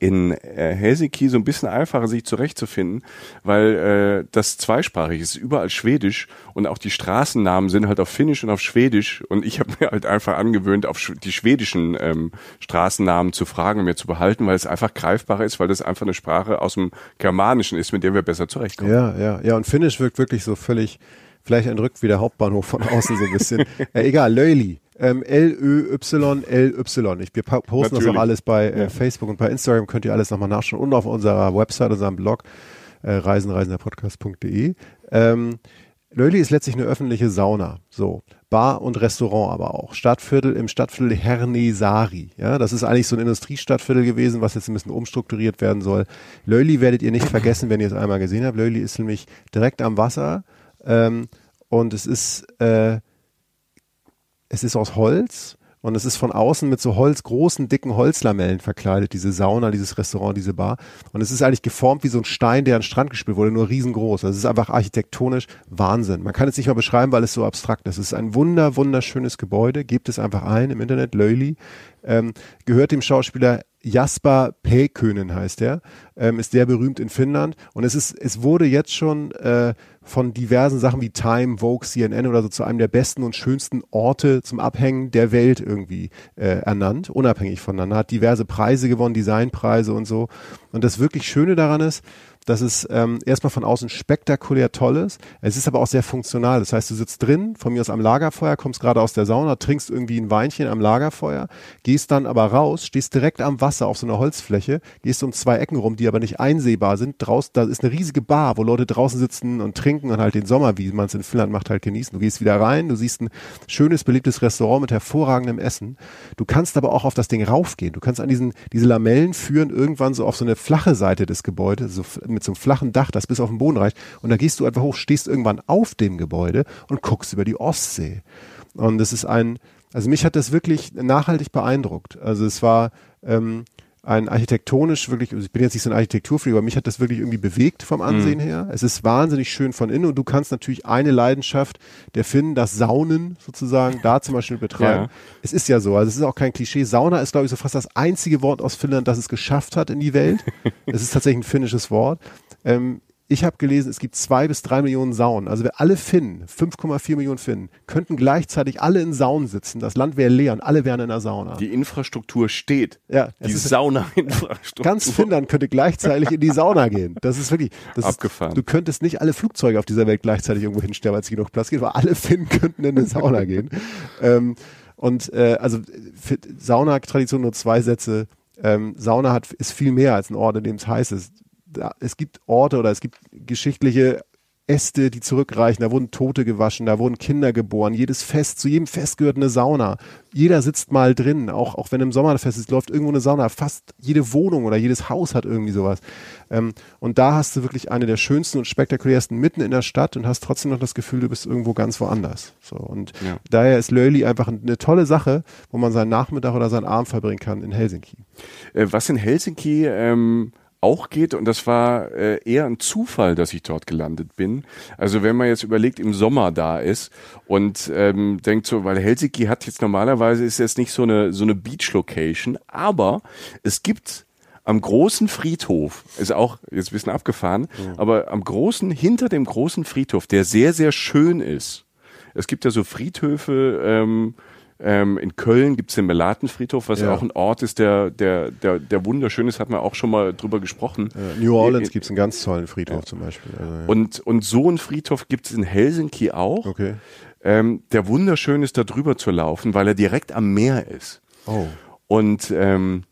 in äh, Helsinki so ein bisschen einfacher, sich zurechtzufinden, weil äh, das zweisprachig ist, überall Schwedisch und auch die Straßennamen sind halt auf Finnisch und auf Schwedisch und ich habe mir halt einfach angewöhnt, auf die schwedischen ähm, Straßennamen zu fragen und mir zu behalten, weil es einfach greifbarer ist, weil das einfach eine Sprache aus dem Germanischen ist, mit der wir besser zurechtkommen. Ja, ja, ja, und Finnisch wirkt wirklich so völlig, vielleicht entrückt wie der Hauptbahnhof von außen so ein bisschen. äh, egal, Löili. Ähm, L-Ö-Y-L-Y. Ich, wir posten das Natürlich. auch alles bei äh, Facebook und bei Instagram, könnt ihr alles nochmal nachschauen und auf unserer Website, unserem Blog, äh, reisenreisenderpodcast.de. Ähm, Löli ist letztlich eine öffentliche Sauna, so. Bar und Restaurant aber auch. Stadtviertel im Stadtviertel Hernesari. Ja, das ist eigentlich so ein Industriestadtviertel gewesen, was jetzt ein bisschen umstrukturiert werden soll. Löli werdet ihr nicht vergessen, wenn ihr es einmal gesehen habt. Löli ist nämlich direkt am Wasser ähm, und es ist äh, es ist aus Holz und es ist von außen mit so Holz, großen, dicken Holzlamellen verkleidet, diese Sauna, dieses Restaurant, diese Bar. Und es ist eigentlich geformt wie so ein Stein, der an den Strand gespielt wurde, nur riesengroß. Also es ist einfach architektonisch Wahnsinn. Man kann es nicht mal beschreiben, weil es so abstrakt ist. Es ist ein wunder, wunderschönes Gebäude. Gebt es einfach ein im Internet, Löli. Ähm, gehört dem Schauspieler Jasper Pekönen heißt er, ähm, ist sehr berühmt in Finnland und es ist, es wurde jetzt schon äh, von diversen Sachen wie Time, Vogue, CNN oder so zu einem der besten und schönsten Orte zum Abhängen der Welt irgendwie äh, ernannt, unabhängig voneinander, hat diverse Preise gewonnen, Designpreise und so. Und das wirklich Schöne daran ist, dass es ähm, erstmal von außen spektakulär toll ist. Es ist aber auch sehr funktional. Das heißt, du sitzt drin, von mir aus am Lagerfeuer, kommst gerade aus der Sauna, trinkst irgendwie ein Weinchen am Lagerfeuer, gehst dann aber raus, stehst direkt am Wasser auf so einer Holzfläche, gehst um zwei Ecken rum, die aber nicht einsehbar sind. Draußen, da ist eine riesige Bar, wo Leute draußen sitzen und trinken und halt den Sommer, wie man es in Finnland macht, halt genießen. Du gehst wieder rein, du siehst ein schönes, beliebtes Restaurant mit hervorragendem Essen. Du kannst aber auch auf das Ding raufgehen. Du kannst an diesen, diese Lamellen führen irgendwann so auf so eine flache Seite des Gebäudes, so f- mit so einem flachen Dach, das bis auf den Boden reicht. Und da gehst du einfach hoch, stehst irgendwann auf dem Gebäude und guckst über die Ostsee. Und das ist ein, also mich hat das wirklich nachhaltig beeindruckt. Also es war ähm, ein architektonisch wirklich, also ich bin jetzt nicht so ein Architekturfreak, aber mich hat das wirklich irgendwie bewegt vom Ansehen her. Es ist wahnsinnig schön von innen und du kannst natürlich eine Leidenschaft der Finnen, das Saunen sozusagen, da zum Beispiel betreiben. Ja. Es ist ja so, also es ist auch kein Klischee. Sauna ist, glaube ich, so fast das einzige Wort aus Finnland, das es geschafft hat in die Welt. es ist tatsächlich ein finnisches Wort. Ähm, ich habe gelesen, es gibt zwei bis drei Millionen Saunen. Also wir alle Finnen, 5,4 Millionen Finnen, könnten gleichzeitig alle in Saunen sitzen. Das Land wäre leer und alle wären in der Sauna. Die Infrastruktur steht. Ja, es die ist- Sauna-Infrastruktur. Ganz Finnland könnte gleichzeitig in die Sauna gehen. Das ist wirklich das Abgefahren. Ist, du könntest nicht alle Flugzeuge auf dieser Welt gleichzeitig irgendwo hinstellen, weil es genug Platz gibt, aber alle Finnen könnten in eine Sauna gehen. Ähm, und äh, also Sauna-Tradition nur zwei Sätze. Ähm, Sauna hat ist viel mehr als ein Ort, in dem es heiß ist. Da, es gibt Orte oder es gibt geschichtliche Äste, die zurückreichen, da wurden Tote gewaschen, da wurden Kinder geboren, jedes Fest, zu jedem Fest gehört eine Sauna. Jeder sitzt mal drin, auch, auch wenn im Sommer das Fest ist, läuft irgendwo eine Sauna. Fast jede Wohnung oder jedes Haus hat irgendwie sowas. Ähm, und da hast du wirklich eine der schönsten und spektakulärsten mitten in der Stadt und hast trotzdem noch das Gefühl, du bist irgendwo ganz woanders. So, und Ja. daher ist Löli einfach eine tolle Sache, wo man seinen Nachmittag oder seinen Abend verbringen kann in Helsinki. Äh, was in Helsinki ähm, auch geht und das war äh, eher ein Zufall, dass ich dort gelandet bin. Also wenn man jetzt überlegt, im Sommer da ist und ähm, denkt so, weil Helsinki hat jetzt normalerweise ist jetzt nicht so eine so eine Beach Location, aber es gibt am großen Friedhof, ist auch jetzt ein bisschen abgefahren, mhm. aber am großen, hinter dem großen Friedhof, der sehr, sehr schön ist. Es gibt ja so Friedhöfe, ähm, ähm, in Köln gibt es den Melatenfriedhof, was ja. auch ein Ort ist, der, der, der, der wunderschön ist, hat man auch schon mal drüber gesprochen. Ja, New Orleans äh, gibt es einen ganz tollen Friedhof ja. zum Beispiel. Also, und, und so einen Friedhof gibt es in Helsinki auch. Okay. Ähm, der wunderschön ist, da drüber zu laufen, weil er direkt am Meer ist. Oh. Und, ähm,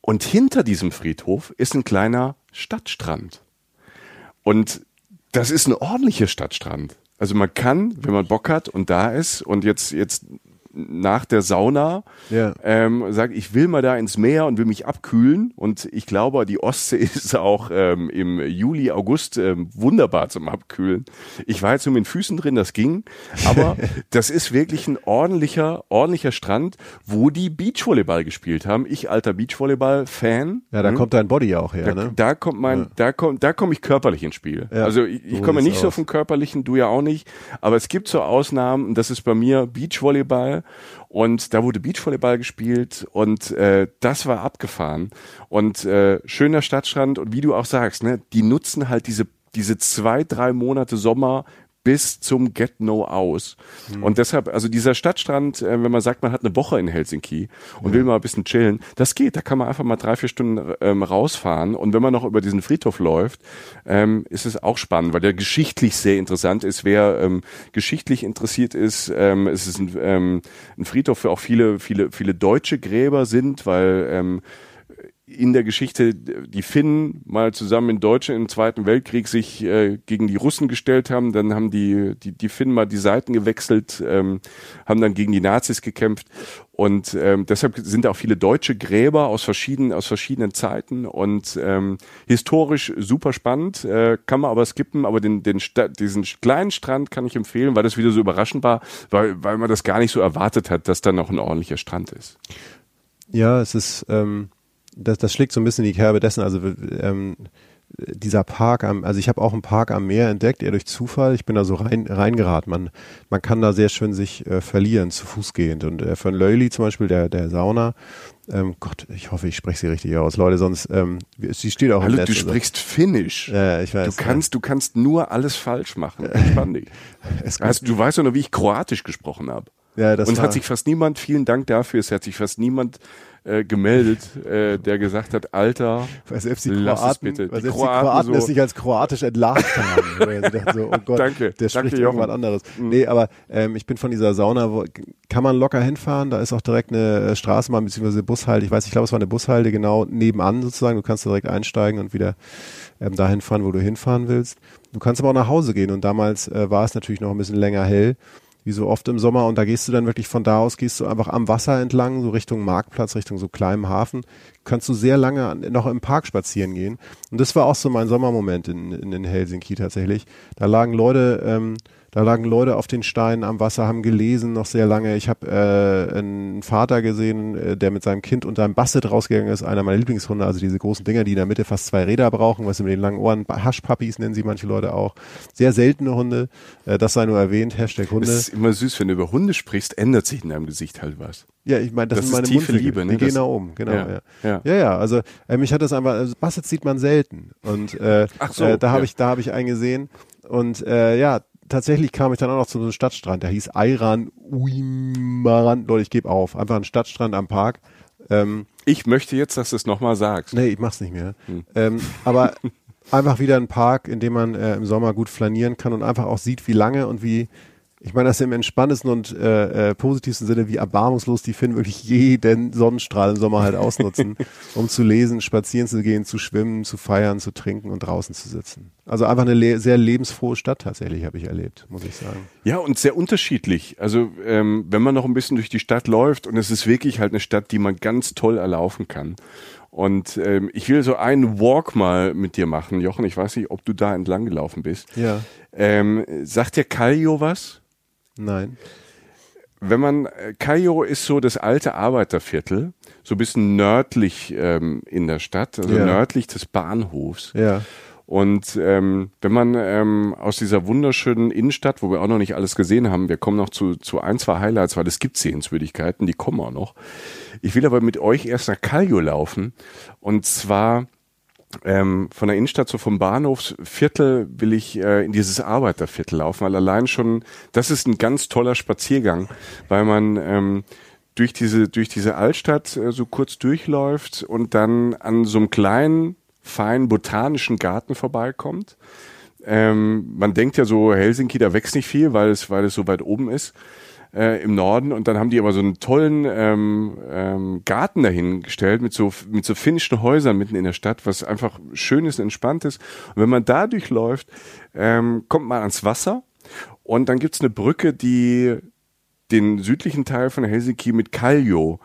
und hinter diesem Friedhof ist ein kleiner Stadtstrand. Und das ist ein ordentlicher Stadtstrand. Also man kann, wenn man Bock hat und da ist und jetzt, jetzt nach der Sauna ja. ähm, sagt, ich will mal da ins Meer und will mich abkühlen. Und ich glaube, die Ostsee ist auch ähm, im Juli, August ähm, wunderbar zum Abkühlen. Ich war jetzt nur mit den Füßen drin, das ging. Aber das ist wirklich ein ordentlicher, ordentlicher Strand, wo die Beachvolleyball gespielt haben. Ich, alter Beachvolleyball-Fan. Ja, da hm. kommt dein Body auch her, da, ne? Da kommt mein, ja. da kommt, da komme ich körperlich ins Spiel. Ja. Also ich, ich komme nicht aus. so vom Körperlichen, du ja auch nicht. Aber es gibt so Ausnahmen, und das ist bei mir Beachvolleyball und da wurde Beachvolleyball gespielt und äh, das war abgefahren. Und äh, schöner Stadtstrand und wie du auch sagst, ne, die nutzen halt diese diese zwei drei Monate Sommer bis zum Get-No aus. Mhm. Und deshalb, also dieser Stadtstrand, äh, wenn man sagt, man hat eine Woche in Helsinki und mhm. will mal ein bisschen chillen, das geht. Da kann man einfach mal drei, vier Stunden ähm, rausfahren. Und wenn man noch über diesen Friedhof läuft, ähm, ist es auch spannend, weil der geschichtlich sehr interessant ist. Wer ähm, geschichtlich interessiert ist, ähm, es ist ein, ähm, ein Friedhof, für auch viele, viele, viele deutsche Gräber sind, weil ähm, in der Geschichte die Finnen mal zusammen in Deutschland im Zweiten Weltkrieg sich äh, gegen die Russen gestellt haben, dann haben die, die, die Finnen mal die Seiten gewechselt, ähm, haben dann gegen die Nazis gekämpft. Und ähm, deshalb sind auch viele deutsche Gräber aus verschiedenen, aus verschiedenen Zeiten und ähm, historisch super spannend, äh, kann man aber skippen, aber den, den diesen kleinen Strand kann ich empfehlen, weil das wieder so überraschend war, weil, weil man das gar nicht so erwartet hat, dass da noch ein ordentlicher Strand ist. Ja, es ist ähm das, das schlägt so ein bisschen in die Kerbe dessen, also ähm, dieser Park am, also ich habe auch einen Park am Meer entdeckt, eher durch Zufall. Ich bin da so rein reingeraten. Man, man kann da sehr schön sich äh, verlieren, zu Fuß gehend. Und äh, von Löli zum Beispiel, der, der Sauna, ähm, Gott, ich hoffe, ich spreche sie richtig aus, Leute, sonst ähm, sie steht auch Hallo, im Netz. du sprichst Finnisch. Ja, ich weiß. Du kannst, ja. du kannst nur alles falsch machen. Entspann dich. also, du weißt ja noch, wie ich Kroatisch gesprochen habe. Ja, das Und war, hat sich fast niemand, vielen Dank dafür, es hat sich fast niemand äh, gemeldet, äh, der gesagt hat, Alter, weil selbst die Kroaten, bitte. Weil selbst die Kroaten, Kroaten so es nicht als kroatisch entlarvt haben. so, oh Gott, danke, der spricht danke, irgendwas anderes. Mhm. Nee, aber ähm, ich bin von dieser Sauna, wo, kann man locker hinfahren, da ist auch direkt eine äh, Straßenbahn bzw. Bushalte, ich weiß, ich glaube, es war eine Bushalte genau nebenan sozusagen, du kannst direkt einsteigen und wieder ähm, dahin fahren, wo du hinfahren willst. Du kannst aber auch nach Hause gehen und damals äh, war es natürlich noch ein bisschen länger hell wie so oft im Sommer. Und da gehst du dann wirklich von da aus, gehst du einfach am Wasser entlang, so Richtung Marktplatz, Richtung so kleinem Hafen. Kannst du sehr lange noch im Park spazieren gehen. Und das war auch so mein Sommermoment in, in, in Helsinki tatsächlich. Da lagen Leute, ähm, da lagen Leute auf den Steinen am Wasser, haben gelesen noch sehr lange. Ich habe äh, einen Vater gesehen, äh, der mit seinem Kind unter einem Basset rausgegangen ist, einer meiner Lieblingshunde, also diese großen Dinger, die in der Mitte fast zwei Räder brauchen, was sie mit den langen Ohren, Haschpuppies nennen sie manche Leute auch. Sehr seltene Hunde, äh, das sei nur erwähnt, Hashtag Hunde. Es ist immer süß, wenn du über Hunde sprichst, ändert sich in deinem Gesicht halt was. Ja, ich meine, das, das sind meine tiefe Liebe, ne? Die gehen da um, genau. Ja, ja. ja. ja, ja also äh, mich hat das einfach, also Bassets sieht man selten und äh, Ach so, äh, da habe ich, da habe ich einen gesehen und äh, ja, tatsächlich kam ich dann auch noch zu so einem Stadtstrand, der hieß Ayran Uimaran. Leute, ich gebe auf. Einfach ein Stadtstrand am Park. Ähm, ich möchte jetzt, dass du es nochmal sagst. Nee, ich mach's nicht mehr. Hm. Ähm, aber einfach wieder ein Park, in dem man äh, im Sommer gut flanieren kann und einfach auch sieht, wie lange und wie, ich meine das im entspanntesten und äh, äh, positivsten Sinne, wie erbarmungslos die Finnen wirklich jeden Sonnenstrahl im Sommer halt ausnutzen, um zu lesen, spazieren zu gehen, zu schwimmen, zu feiern, zu trinken und draußen zu sitzen. Also einfach eine le sehr lebensfrohe Stadt tatsächlich, habe ich erlebt, muss ich sagen. Ja, und sehr unterschiedlich. Also ähm, wenn man noch ein bisschen durch die Stadt läuft und es ist wirklich halt eine Stadt, die man ganz toll erlaufen kann. Und ähm, ich will so einen Walk mal mit dir machen, Jochen. Ich weiß nicht, ob du da entlang gelaufen bist. Ja. Ähm, sagt dir Kallio was? Nein. wenn man, äh, Kairo ist so das alte Arbeiterviertel, so ein bisschen nördlich ähm, in der Stadt, also Ja. nördlich des Bahnhofs. Ja. Und ähm, wenn man ähm, aus dieser wunderschönen Innenstadt, wo wir auch noch nicht alles gesehen haben, wir kommen noch zu, zu ein, zwei Highlights, weil es gibt Sehenswürdigkeiten, die kommen auch noch. Ich will aber mit euch erst nach Calio laufen. Und zwar ähm, von der Innenstadt, so vom Bahnhofsviertel, will ich äh, in dieses Arbeiterviertel laufen, weil allein schon, das ist ein ganz toller Spaziergang, weil man ähm, durch diese, durch diese Altstadt äh, so kurz durchläuft und dann an so einem kleinen, feinen botanischen Garten vorbeikommt. Ähm, man denkt ja so, Helsinki, da wächst nicht viel, weil es, weil es so weit oben ist äh, im Norden. Und dann haben die aber so einen tollen ähm, ähm, Garten dahingestellt mit so, mit so finnischen Häusern mitten in der Stadt, was einfach schön ist und entspannt ist. Und wenn man da durchläuft, ähm, kommt man ans Wasser und dann gibt's eine Brücke, die den südlichen Teil von Helsinki mit Kallio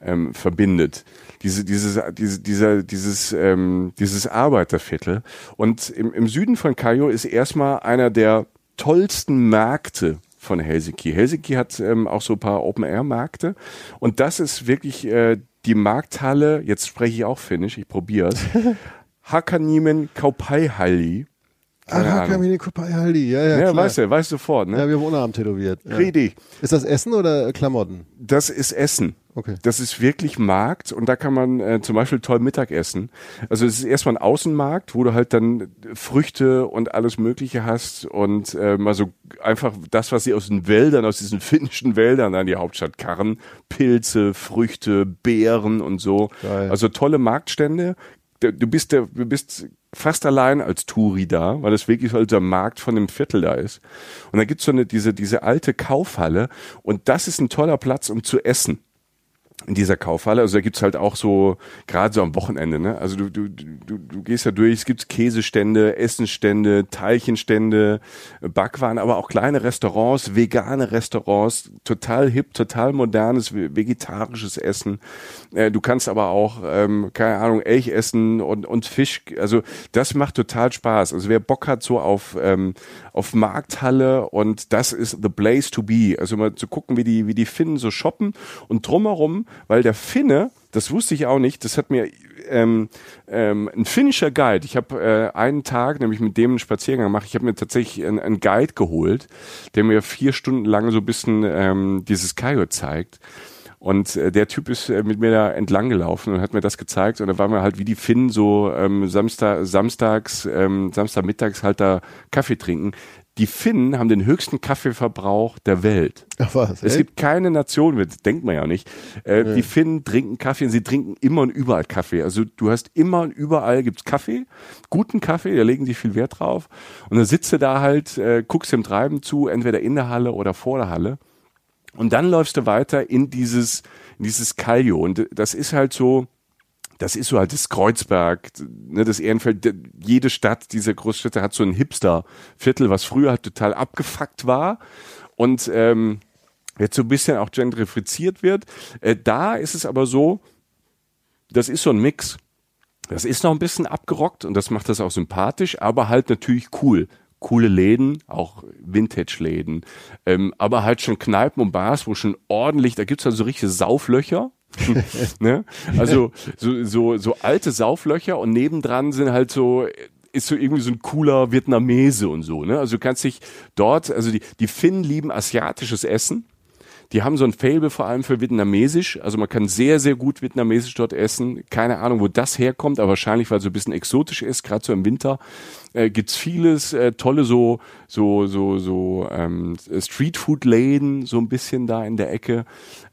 ähm, verbindet. Diese, dieses, diese, dieser, dieses, ähm, dieses Arbeiterviertel. Und im, im Süden von Kallio ist erstmal einer der tollsten Märkte von Helsinki. Helsinki hat ähm, auch so ein paar Open-Air-Märkte. Und das ist wirklich äh, die Markthalle, jetzt spreche ich auch Finnisch, ich probiere es. Hakaniemen Kaupaihalli. Aha. Kamine Kupai Haldi. Ja, ja, Ja, klar. weißt du, weißt du sofort, ne? Ja, wir haben Unterarm tätowiert. Ja. Richtig. Ist das Essen oder Klamotten? Das ist Essen. Okay. Das ist wirklich Markt und da kann man äh, zum Beispiel toll Mittag essen. Also es ist erstmal ein Außenmarkt, wo du halt dann Früchte und alles Mögliche hast und äh, mal so einfach das, was sie aus den Wäldern, aus diesen finnischen Wäldern an die Hauptstadt karren. Pilze, Früchte, Beeren und so. Geil. Also tolle Marktstände. Du bist, der, du bist fast allein als Touri da, weil das wirklich halt der Markt von dem Viertel da ist. Und da gibt's so eine, diese, diese alte Kaufhalle und das ist ein toller Platz, um zu essen in dieser Kaufhalle. Also da gibt's halt auch so, gerade so am Wochenende, ne? Also du, du, du, du gehst da durch, es gibt Käsestände, Essenstände, Teilchenstände, Backwaren, aber auch kleine Restaurants, vegane Restaurants, total hip, total modernes, ve- vegetarisches Essen. Äh, du kannst aber auch, ähm, keine Ahnung, Elch essen und, und Fisch. Also das macht total Spaß. Also wer Bock hat so auf, ähm, auf Markthalle und das ist the place to be. Also mal zu gucken, wie die, wie die Finnen so shoppen und drumherum, weil der Finne, das wusste ich auch nicht, das hat mir ähm, ähm, ein finnischer Guide. Ich habe äh, einen Tag, nämlich mit dem einen Spaziergang gemacht. Ich habe mir tatsächlich einen, einen Guide geholt, der mir vier Stunden lang so ein bisschen ähm, dieses Kaio zeigt. Und äh, der Typ ist äh, mit mir da entlang gelaufen und hat mir das gezeigt. Und da waren wir halt wie die Finnen so ähm, Samstag, samstags, ähm, Samstagmittags halt da Kaffee trinken. Die Finnen haben den höchsten Kaffeeverbrauch der Welt. Ach was? Es gibt keine Nation, das denkt man ja nicht. Äh, Die Finnen trinken Kaffee und sie trinken immer und überall Kaffee. Also du hast immer und überall gibt's Kaffee, guten Kaffee, da legen die viel Wert drauf. Und dann sitzt du da halt, äh, guckst dem Treiben zu, entweder in der Halle oder vor der Halle. Und dann läufst du weiter in dieses, in dieses Kallio. Und das ist halt so, das ist so halt das Kreuzberg, ne, das Ehrenfeld, jede Stadt, diese Großstädte hat so ein Hipster-Viertel, was früher halt total abgefuckt war und ähm, jetzt so ein bisschen auch gentrifiziert wird. Äh, da ist es aber so, das ist so ein Mix. Das ist noch ein bisschen abgerockt und das macht das auch sympathisch, aber halt natürlich cool. Coole Läden, auch Vintage-Läden, ähm, aber halt schon Kneipen und Bars, wo schon ordentlich, da gibt's halt so richtige Sauflöcher. ne? Also so, so, so alte Sauflöcher und nebendran sind halt so ist so irgendwie so ein cooler Vietnamese und so, ne? Also du kannst dich dort, also die, die Finnen lieben asiatisches Essen. Die haben so ein Fable vor allem für Vietnamesisch. Also man kann sehr, sehr gut Vietnamesisch dort essen. Keine Ahnung, wo das herkommt, aber wahrscheinlich, weil es so ein bisschen exotisch ist, gerade so im Winter. Äh, gibt's vieles, äh, tolle so, so, so, so ähm, Streetfood-Läden, so ein bisschen da in der Ecke.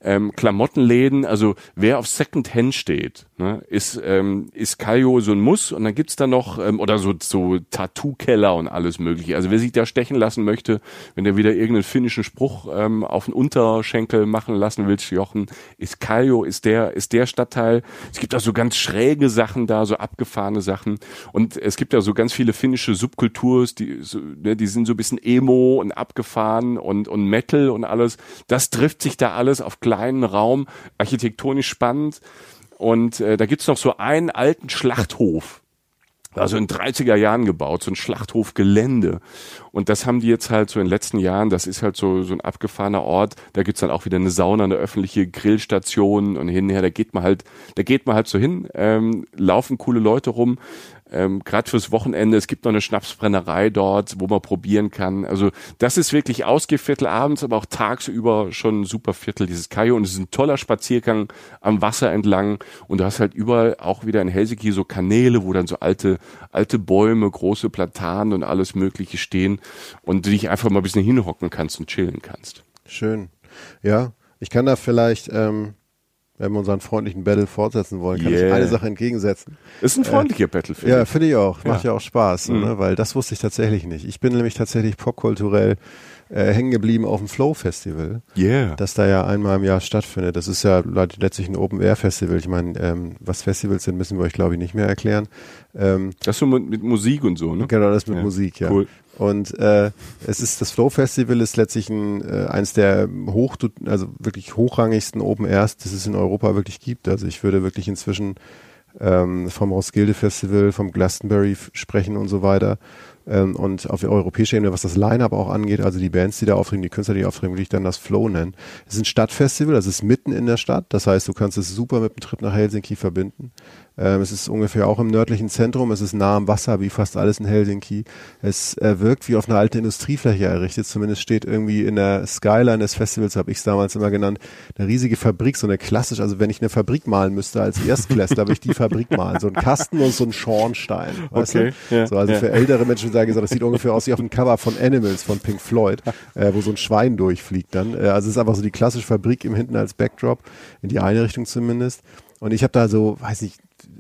Ähm, Klamottenläden, also wer auf Secondhand steht, ne, ist, ähm, ist Kayo so ein Muss und dann gibt's da noch, ähm, oder so, so Tattoo-Keller und alles mögliche. Also wer sich da stechen lassen möchte, wenn der wieder irgendeinen finnischen Spruch ähm, auf den Unterschenkel machen lassen will, Jochen, ist Kayo, ist der, ist der Stadtteil. Es gibt auch so ganz schräge Sachen da, so abgefahrene Sachen. Und es gibt ja so ganz viele finnische Subkulturs, die, ne, die sind so ein bisschen Emo und abgefahren und, und Metal und alles. Das trifft sich da alles auf kleinen Raum, architektonisch spannend. Und äh, da gibt's noch so einen alten Schlachthof also in 30er Jahren gebaut, so ein Schlachthofgelände. Und das haben die jetzt halt so in den letzten Jahren, das ist halt so, so ein abgefahrener Ort, da gibt's dann auch wieder eine Sauna, eine öffentliche Grillstation und hinher, da geht man halt, da geht man halt so hin, ähm, laufen coole Leute rum, ähm, gerade fürs Wochenende. Es gibt noch eine Schnapsbrennerei dort, wo man probieren kann. Also das ist wirklich Ausgehviertel abends, aber auch tagsüber schon ein super Viertel, dieses Kajo. Und es ist ein toller Spaziergang am Wasser entlang. Und du hast halt überall auch wieder in Helsinki so Kanäle, wo dann so alte, alte Bäume, große Platanen und alles Mögliche stehen und du dich einfach mal ein bisschen hinhocken kannst und chillen kannst. Schön. Ja, ich kann da vielleicht ähm, wenn wir unseren freundlichen Battle fortsetzen wollen, kann yeah. ich eine Sache entgegensetzen. Ist ein freundlicher äh, Battle, finde Ja, finde ich auch. Macht ja, ja auch Spaß, mhm. ne? weil das wusste ich tatsächlich nicht. Ich bin nämlich tatsächlich popkulturell äh, hängen geblieben auf dem Flow Festival, yeah. das da ja einmal im Jahr stattfindet. Das ist ja letztlich ein Open Air Festival. Ich meine, ähm, was Festivals sind, müssen wir euch glaube ich nicht mehr erklären. Ähm, das so mit, mit, Musik und so, ne? Genau, das mit ja. Musik, ja. Cool. Und äh, es ist das Flow Festival ist letztlich ein, äh, eins der hoch, also wirklich hochrangigsten Open Airs, das es in Europa wirklich gibt. Also ich würde wirklich inzwischen ähm, vom Roskilde Festival, vom Glastonbury sprechen und so weiter. Ähm, und auf europäischer Ebene, was das Line-Up auch angeht, also die Bands, die da auftreten, die Künstler, die auftreten, würde ich dann das Flow nennen. Es ist ein Stadtfestival, das ist mitten in der Stadt. Das heißt, du kannst es super mit dem Trip nach Helsinki verbinden. Ähm, es ist ungefähr auch im nördlichen Zentrum. Es ist nah am Wasser, wie fast alles in Helsinki. Es äh, wirkt wie auf einer alten Industriefläche errichtet. Zumindest steht irgendwie in der Skyline des Festivals, habe ich es damals immer genannt, eine riesige Fabrik, so eine klassisch, also wenn ich eine Fabrik malen müsste als Erstklässler, würde ich die Fabrik malen. So ein Kasten und so ein Schornstein. Weißt okay. Du? Ja, so, also ja. für ältere Menschen sage ich so, das sieht ungefähr aus wie auf dem Cover von Animals von Pink Floyd, äh, wo so ein Schwein durchfliegt dann. Äh, also es ist einfach so die klassische Fabrik im Hinten als Backdrop, in die eine Richtung zumindest. Und ich habe da so, weiß ich,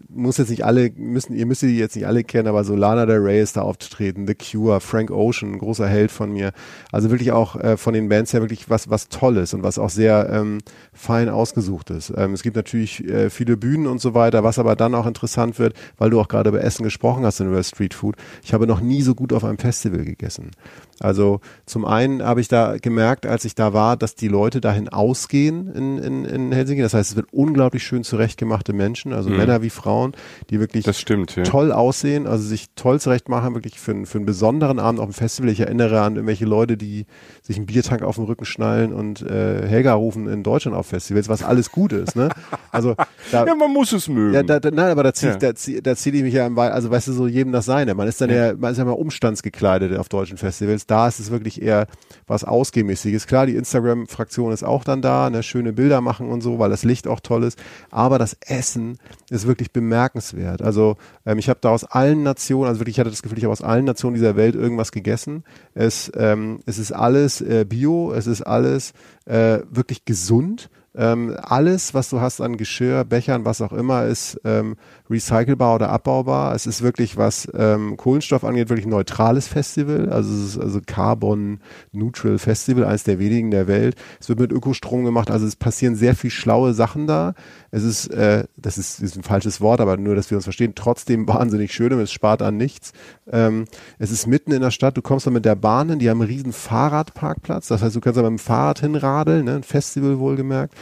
muss jetzt nicht alle, müssen, ihr müsst die jetzt nicht alle kennen, aber so Lana Del Rey ist da aufgetreten, The Cure, Frank Ocean, großer Held von mir. Also wirklich auch äh, von den Bands her wirklich was, was Tolles und was auch sehr ähm, fein ausgesucht ist. Ähm, es gibt natürlich äh, viele Bühnen und so weiter, was aber dann auch interessant wird, weil du auch gerade über Essen gesprochen hast und über Street Food. Ich habe noch nie so gut auf einem Festival gegessen. Also zum einen habe ich da gemerkt, als ich da war, dass die Leute dahin ausgehen in, in, in Helsinki. Das heißt, es wird unglaublich schön zurechtgemachte Menschen, also mhm. Männer wie Frauen, die wirklich stimmt, ja. toll aussehen, also sich toll zurechtmachen, wirklich für, für einen besonderen Abend auf dem Festival. Ich erinnere an irgendwelche Leute, die sich einen Biertank auf den Rücken schnallen und äh, Helga rufen in Deutschland auf Festivals, was alles gut ist. Ne? Also da, ja, man muss es mögen. Ja, da, da, nein, aber da ziehe ja. da zieh, da zieh ich mich ja, im, also weißt du, so jedem das Seine. Man ist dann ja, ja man ist ja mal umstandsgekleidet auf deutschen Festivals da ist es wirklich eher was Ausgehmäßiges. Klar, die Instagram-Fraktion ist auch dann da, ne, schöne Bilder machen und so, weil das Licht auch toll ist. Aber das Essen ist wirklich bemerkenswert. Also ähm, ich habe da aus allen Nationen, also wirklich, ich hatte das Gefühl, ich habe aus allen Nationen dieser Welt irgendwas gegessen. Es, ähm, es ist alles äh, Bio, es ist alles äh, wirklich gesund. Ähm, alles, was du hast an Geschirr, Bechern, was auch immer, ist ähm, recycelbar oder abbaubar. Es ist wirklich, was ähm, Kohlenstoff angeht, wirklich ein neutrales Festival. Also es ist also Carbon Neutral Festival, eines der wenigen der Welt. Es wird mit Ökostrom gemacht, also es passieren sehr viel schlaue Sachen da. Es ist, äh, das ist, ist ein falsches Wort, aber nur, dass wir uns verstehen, trotzdem wahnsinnig schön und es spart an nichts. Ähm, es ist mitten in der Stadt, du kommst da mit der Bahn hin, die haben einen riesen Fahrradparkplatz. Das heißt, du kannst da mit dem Fahrrad hinradeln, ne? ein Festival wohlgemerkt.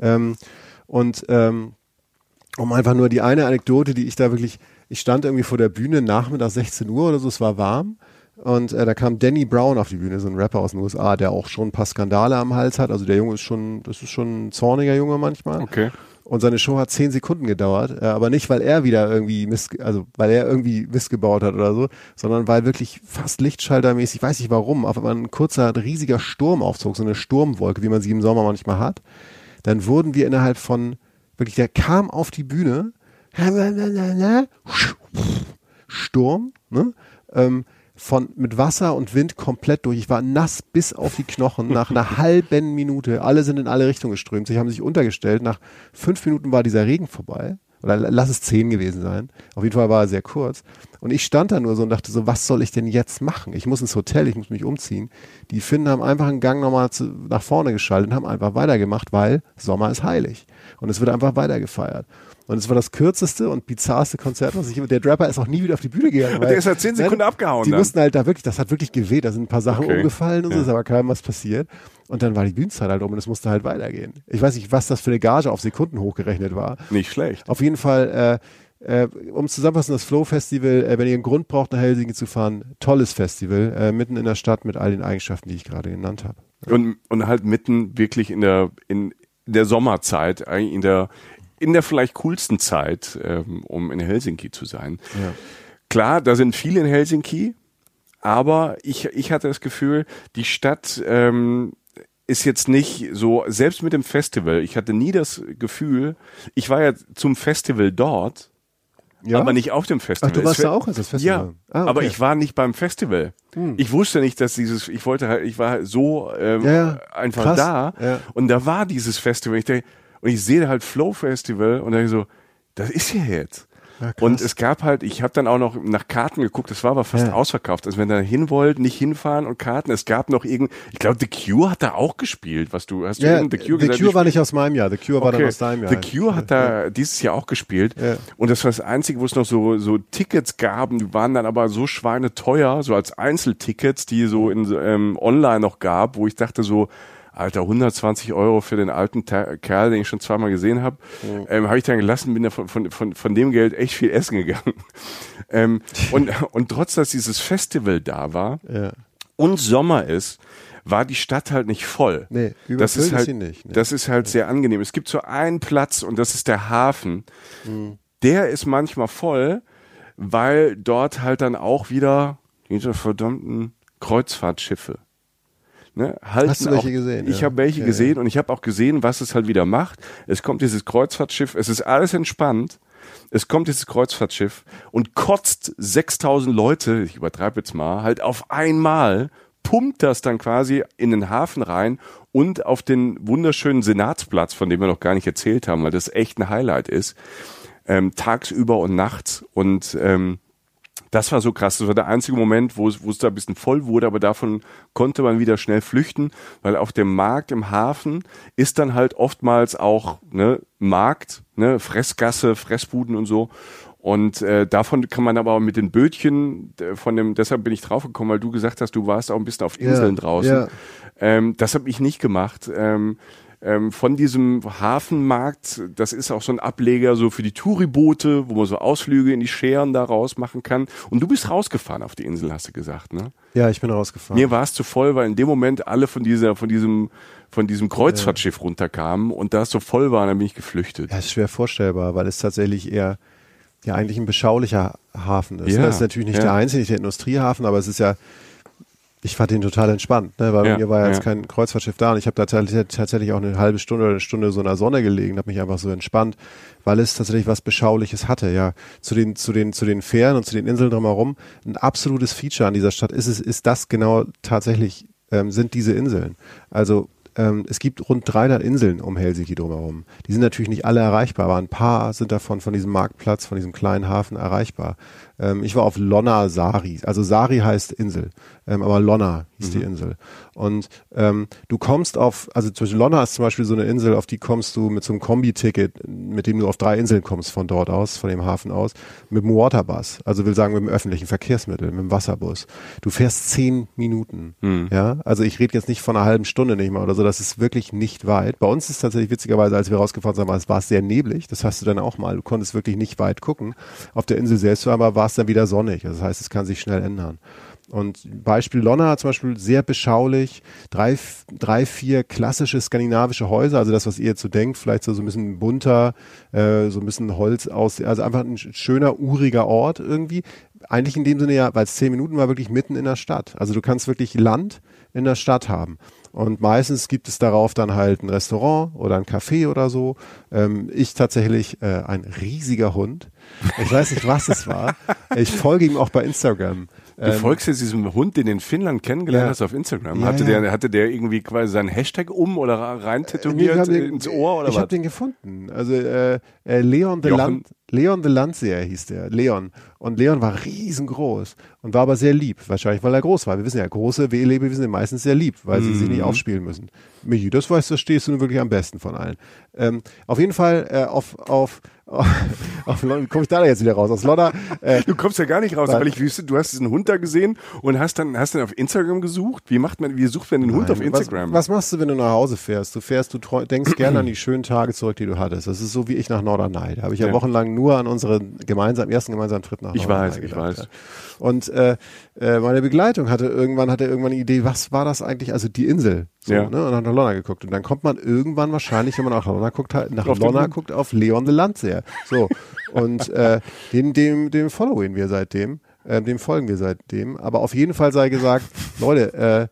Ähm, und ähm, um einfach nur die eine Anekdote, die ich da wirklich, ich stand irgendwie vor der Bühne nachmittag 16 Uhr oder so, es war warm. Und äh, da kam Danny Brown auf die Bühne, so ein Rapper aus den USA, der auch schon ein paar Skandale am Hals hat. Also der Junge ist schon, das ist schon ein zorniger Junge manchmal. Okay. Und seine Show hat zehn Sekunden gedauert, äh, aber nicht, weil er wieder irgendwie miss, also weil er irgendwie missgebaut hat oder so, sondern weil wirklich fast Lichtschaltermäßig, weiß ich warum, auf einmal ein kurzer, riesiger Sturm aufzog, so eine Sturmwolke, wie man sie im Sommer manchmal hat. Dann wurden wir innerhalb von Wirklich, der kam auf die Bühne, Sturm, ne? Ähm, von mit Wasser und Wind komplett durch. Ich war nass bis auf die Knochen nach einer halben Minute. Alle sind in alle Richtungen geströmt. Sie haben sich untergestellt. Nach fünf Minuten war dieser Regen vorbei. Oder lass es zehn gewesen sein. Auf jeden Fall war er sehr kurz. Und ich stand da nur so und dachte so, was soll ich denn jetzt machen? Ich muss ins Hotel, ich muss mich umziehen. Die Finnen haben einfach einen Gang nochmal zu, nach vorne geschaltet und haben einfach weitergemacht, weil Sommer ist heilig. Und es wird einfach weitergefeiert. Und es war das kürzeste und bizarrste Konzert, was ich Der Drapper ist auch nie wieder auf die Bühne gegangen. Der ist halt zehn Sekunden nein, abgehauen. Die dann. mussten halt da wirklich, das hat wirklich geweht, da sind ein paar Sachen okay. umgefallen und ja. so, ist aber keinem was passiert. Und dann war die Bühnenzeit halt um und es musste halt weitergehen. Ich weiß nicht, was das für eine Gage auf Sekunden hochgerechnet war. Nicht schlecht. Auf jeden Fall, äh, äh, um zusammenfassen, das Flow Festival, äh, wenn ihr einen Grund braucht, nach Helsinki zu fahren, tolles Festival, äh, mitten in der Stadt mit all den Eigenschaften, die ich gerade genannt habe. Und, und halt mitten wirklich in der, in der Sommerzeit, eigentlich in der, in der vielleicht coolsten Zeit, ähm, um in Helsinki zu sein. Ja. Klar, da sind viele in Helsinki, aber ich, ich hatte das Gefühl, die Stadt ähm, ist jetzt nicht so, selbst mit dem Festival, ich hatte nie das Gefühl, ich war ja zum Festival dort, Ja? aber nicht auf dem Festival. Ach, du warst Es da auch als das Festival? Ja, Ah, okay. aber ich war nicht beim Festival. Ich wusste nicht, dass dieses, ich wollte halt, ich war halt so ähm, Ja, ja. einfach Krass. da Ja. und da war dieses Festival. Ich denke, und ich sehe halt Flow Festival und dann so, das ist hier jetzt. Ja, und es gab halt, ich habe dann auch noch nach Karten geguckt, das war aber fast Ja. ausverkauft. Also wenn ihr da hin wollt, nicht hinfahren und Karten. Es gab noch irgend, ich glaube, The Cure hat da auch gespielt. Was du hast du Ja, eben The The Cure, Cure gesagt? war nicht aus meinem Jahr, The Cure war dann aus deinem Jahr. The Cure hat da dieses Jahr auch gespielt. Und das war das Einzige, wo es noch so, so Tickets gab. Die waren dann aber so schweineteuer, so als Einzeltickets, die so in ähm, online noch gab, wo ich dachte so, Alter, 120 Euro für den alten Ta Kerl, den ich schon zweimal gesehen habe, ähm, habe ich dann gelassen, bin da von, von, von, von dem Geld echt viel essen gegangen. ähm, und, und trotz, dass dieses Festival da war Ja. und Sommer ist, war die Stadt halt nicht voll. Nee, das ist halt, nicht, ne. Das ist halt sehr angenehm. Es gibt so einen Platz und das ist der Hafen. Mhm. Der ist manchmal voll, weil dort halt dann auch wieder diese verdammten Kreuzfahrtschiffe. Ne, halten Hast du welche auch, gesehen, Ich ja? habe welche Ja, gesehen und ich habe auch gesehen, was es halt wieder macht. Es kommt dieses Kreuzfahrtschiff, es ist alles entspannt. Es kommt dieses Kreuzfahrtschiff und kotzt 6000 Leute, ich übertreibe jetzt mal, halt auf einmal, pumpt das dann quasi in den Hafen rein und auf den wunderschönen Senatsplatz, von dem wir noch gar nicht erzählt haben, weil das echt ein Highlight ist, ähm, tagsüber und nachts. Und ähm, das war so krass. Das war der einzige Moment, wo es, wo es da ein bisschen voll wurde, aber davon konnte man wieder schnell flüchten, weil auf dem Markt im Hafen ist dann halt oftmals auch ne, Markt, ne, Fressgasse, Fressbuden und so. Und äh, davon kann man aber auch mit den Bötchen von dem, deshalb bin ich draufgekommen, weil du gesagt hast, du warst auch ein bisschen auf Inseln draußen. ja. Ähm, das habe ich nicht gemacht. Ähm, ähm, von diesem Hafenmarkt, das ist auch so ein Ableger so für die Touriboote, wo man so Ausflüge in die Scheren da raus machen kann. Und du bist rausgefahren auf die Insel, hast du gesagt, ne? Ja, ich bin rausgefahren. Mir war es zu voll, weil in dem Moment alle von dieser, von diesem, von diesem Kreuzfahrtschiff runterkamen und da es so voll war, dann bin ich geflüchtet. Ja, ist schwer vorstellbar, weil es tatsächlich eher ja eigentlich ein beschaulicher Hafen ist. Ja, Das ist natürlich nicht ja. der einzige, nicht der Industriehafen, aber es ist ja, ich fand ihn total entspannt, ne? weil Ja, bei mir war ja jetzt kein Kreuzfahrtschiff da und ich habe da tatsächlich, tatsächlich auch eine halbe Stunde oder eine Stunde so in der Sonne gelegen, habe mich einfach so entspannt, weil es tatsächlich was Beschauliches hatte. Ja, zu den zu den zu den Fähren und zu den Inseln drumherum ein absolutes Feature an dieser Stadt ist es ist das genau tatsächlich ähm, sind diese Inseln. Also ähm, es gibt rund 300 Inseln um Helsinki drumherum. Die sind natürlich nicht alle erreichbar, aber ein paar sind davon von diesem Marktplatz, von diesem kleinen Hafen erreichbar. Ähm, ich war auf Lonna Sari. Also Sari heißt Insel, ähm, aber Lonna hieß die Insel. Und ähm, du kommst auf, also zwischen Lonna ist zum Beispiel so eine Insel, auf die kommst du mit so einem Kombi-Ticket, mit dem du auf drei Inseln kommst von dort aus, von dem Hafen aus, mit dem Waterbus. Also will sagen mit dem öffentlichen Verkehrsmittel, mit dem Wasserbus. Du fährst zehn Minuten. Ja, also ich rede jetzt nicht von einer halben Stunde nicht mal oder so. Das ist wirklich nicht weit. Bei uns ist tatsächlich witzigerweise, als wir rausgefahren sind, war es war es sehr neblig. Das hast du dann auch mal. Du konntest wirklich nicht weit gucken. Auf der Insel selbst aber war es dann wieder sonnig. Das heißt, es kann sich schnell ändern. Und Beispiel Lonna zum Beispiel sehr beschaulich, drei, drei, vier klassische skandinavische Häuser, also das, was ihr jetzt so denkt, vielleicht so, so ein bisschen bunter, äh, so ein bisschen Holz aus, also einfach ein sch- schöner, uriger Ort irgendwie. Eigentlich in dem Sinne ja, weil es zehn Minuten war, wirklich mitten in der Stadt. Also du kannst wirklich Land in der Stadt haben. Und meistens gibt es darauf dann halt ein Restaurant oder ein Café oder so. Ähm, ich tatsächlich äh, ein riesiger Hund. Ich weiß nicht, was es war. Ich folge ihm auch bei Instagram. Du folgst jetzt diesem Hund, den du in Finnland kennengelernt Ähm, ja. hast auf Instagram. Ja, hatte, ja. Der, hatte der irgendwie quasi seinen Hashtag um oder rein tätowiert ich hab den- ins Ohr oder ich was? habe den gefunden. Also äh, äh, Leon de? Land, Leon de Landseer hieß der, Leon. Und Leon war riesengroß und war aber sehr lieb, wahrscheinlich weil er groß war. Wir wissen ja, große Lebewesen sind meistens sehr lieb, weil sie Mhm. sich nicht aufspielen müssen. Michi, das weißt du, stehst du nun wirklich am besten von allen. Ähm, auf jeden Fall äh, auf auf auf, Lon- komme ich da jetzt wieder raus aus Lodder. Äh, Du kommst ja gar nicht raus, weil ich wüsste, du hast diesen Hund da gesehen und hast dann, hast dann auf Instagram gesucht. Wie macht man, wie sucht man den Hund auf Instagram? Was, was machst du, wenn du nach Hause fährst? Du fährst, du denkst gerne an die schönen Tage zurück, die du hattest. Das ist so wie ich nach Norderney. Da habe ich ja, Ja. wochenlang nur an unseren gemeinsamen, ersten gemeinsamen Tritt nach Ich London weiß, ich weiß. Ja. Und äh, äh, meine Begleitung hatte irgendwann, hatte irgendwann eine Idee, was war das eigentlich, also die Insel. So, Ja. ne? Und hat nach Lonna geguckt. Und dann kommt man irgendwann wahrscheinlich, wenn man nach Lonna guckt, halt nach Auf Lonna guckt, auf Leon de Landseer. So. Und äh, den, dem, dem followen wir seitdem. Äh, dem folgen wir seitdem. Aber auf jeden Fall sei gesagt, Leute, äh,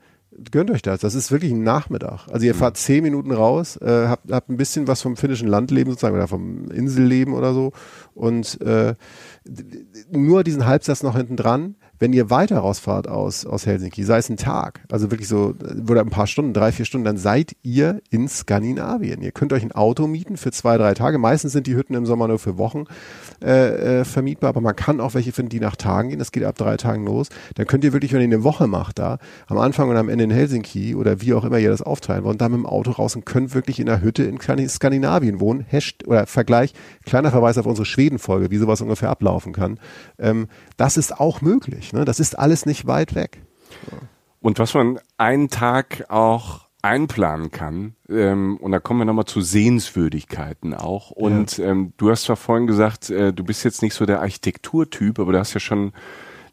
gönnt euch das. Das ist wirklich ein Nachmittag. Also ihr fahrt zehn Minuten raus, äh, habt, habt ein bisschen was vom finnischen Landleben sozusagen oder vom Inselleben oder so und äh, nur diesen Halbsatz noch hinten dran. Wenn ihr weiter rausfahrt aus, aus Helsinki, sei es ein Tag, also wirklich so, oder ein paar Stunden, drei, vier Stunden, dann seid ihr in Skandinavien. Ihr könnt euch ein Auto mieten für zwei, drei Tage. Meistens sind die Hütten im Sommer nur für Wochen äh, äh, vermietbar, aber man kann auch welche finden, die nach Tagen gehen. Das geht ab drei Tagen los. Dann könnt ihr wirklich, wenn ihr eine Woche macht da, am Anfang und am Ende in Helsinki oder wie auch immer ihr das aufteilen wollt, da mit dem Auto raus und könnt wirklich in einer Hütte in Skandi- Skandinavien wohnen. Hasht oder Vergleich, kleiner Verweis auf unsere Schweden-Folge, wie sowas ungefähr ablaufen kann. Ähm, das ist auch möglich. Ne? Das ist alles nicht weit weg. Und was man einen Tag auch einplanen kann, ähm, und da kommen wir nochmal zu Sehenswürdigkeiten auch. Und ähm, du hast zwar vorhin gesagt, äh, du bist jetzt nicht so der Architekturtyp, aber du hast ja schon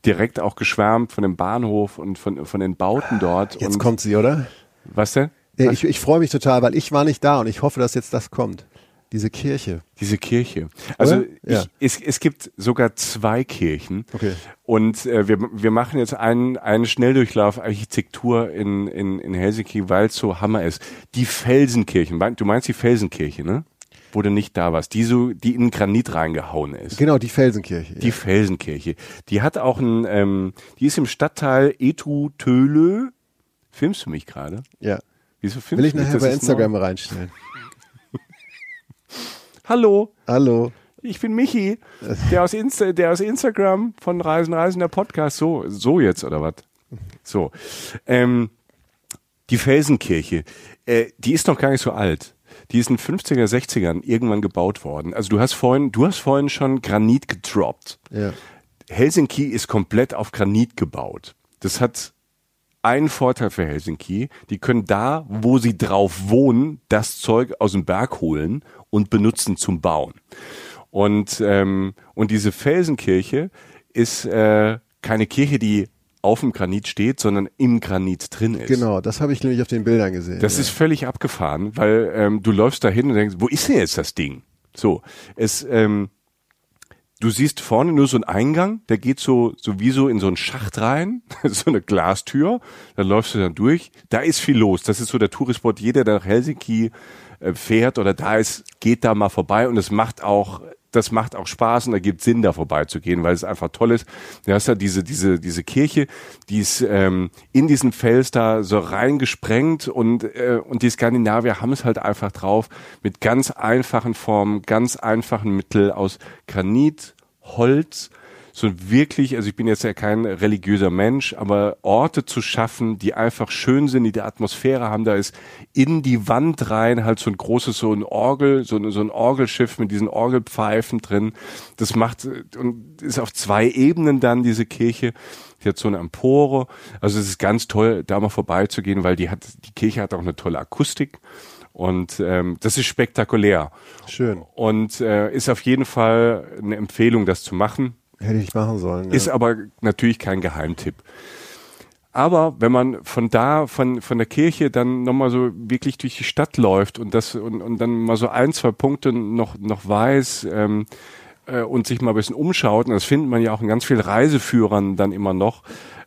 direkt auch geschwärmt von dem Bahnhof und von, von den Bauten dort. Jetzt und kommt sie, oder? Was denn? Ja, ich ich freue mich total, weil ich war nicht da und ich hoffe, dass jetzt das kommt. Diese Kirche. Diese Kirche. Also? Ja. ich, es, es gibt sogar zwei Kirchen. Okay. Und äh, wir, wir machen jetzt einen, einen Schnelldurchlauf Architektur in, in, in Helsinki, weil es so Hammer ist. Die Felsenkirchen. Du meinst die Felsenkirche, ne? Wo du nicht da warst. Die so, die in Granit reingehauen ist. Genau, die Felsenkirche. Die Felsenkirche. Die hat auch ein, ähm, die ist im Stadtteil Etu Tölö. Filmst du mich gerade? ja. Wieso filmst Will ich du mich? nachher Das bei ist Instagram neu. reinstellen. Hallo. Hallo. Ich bin Michi, der aus, Insta, der aus Instagram von Reisen, Reisen, der Podcast. So, so jetzt oder was? So. Ähm, die Felsenkirche, äh, die ist noch gar nicht so alt. Die ist in den 50er, 60ern irgendwann gebaut worden. Also du hast vorhin, du hast vorhin schon Granit gedroppt. Ja. Helsinki ist komplett auf Granit gebaut. Das hat einen Vorteil für Helsinki. Die können da, wo sie drauf wohnen, das Zeug aus dem Berg holen und benutzen zum Bauen. Und, ähm, und diese Felsenkirche ist äh, keine Kirche, die auf dem Granit steht, sondern im Granit drin ist. Genau, das habe ich nämlich auf den Bildern gesehen. Das ja. ist völlig abgefahren, weil ähm, du läufst da hin und denkst, wo ist denn jetzt das Ding? So, es, ähm, du siehst vorne nur so einen Eingang, der geht so, so wie so in so einen Schacht rein, so eine Glastür, dann läufst du dann durch, da ist viel los, das ist so der Tourispot, jeder, der nach Helsinki äh, fährt oder da ist, geht da mal vorbei. Und es macht auch das macht auch Spaß und da gibt Sinn, da vorbeizugehen, weil es einfach toll ist. Du hast ja diese, diese, diese Kirche, die ist ähm, in diesen Fels da so reingesprengt und, äh, und die Skandinavier haben es halt einfach drauf, mit ganz einfachen Formen, ganz einfachen Mittel aus Granit, Holz, so wirklich, also ich bin jetzt ja kein religiöser Mensch, aber Orte zu schaffen, die einfach schön sind, die die Atmosphäre haben, da ist in die Wand rein halt so ein großes, so ein Orgel, so ein, so ein Orgelschiff mit diesen Orgelpfeifen drin. Das macht, und ist auf zwei Ebenen dann diese Kirche. Die hat so eine Empore. Also es ist ganz toll, da mal vorbeizugehen, weil die hat, die Kirche hat auch eine tolle Akustik. Und ähm, das ist spektakulär. Schön. Und äh, ist auf jeden Fall eine Empfehlung, das zu machen. Hätte ich machen sollen. Ja. Ist aber natürlich kein Geheimtipp. Aber wenn man von da, von, von der Kirche dann nochmal so wirklich durch die Stadt läuft und das und, und dann mal so ein, zwei Punkte noch, noch weiß ähm, äh, und sich mal ein bisschen umschaut, und das findet man ja auch in ganz vielen Reiseführern dann immer noch,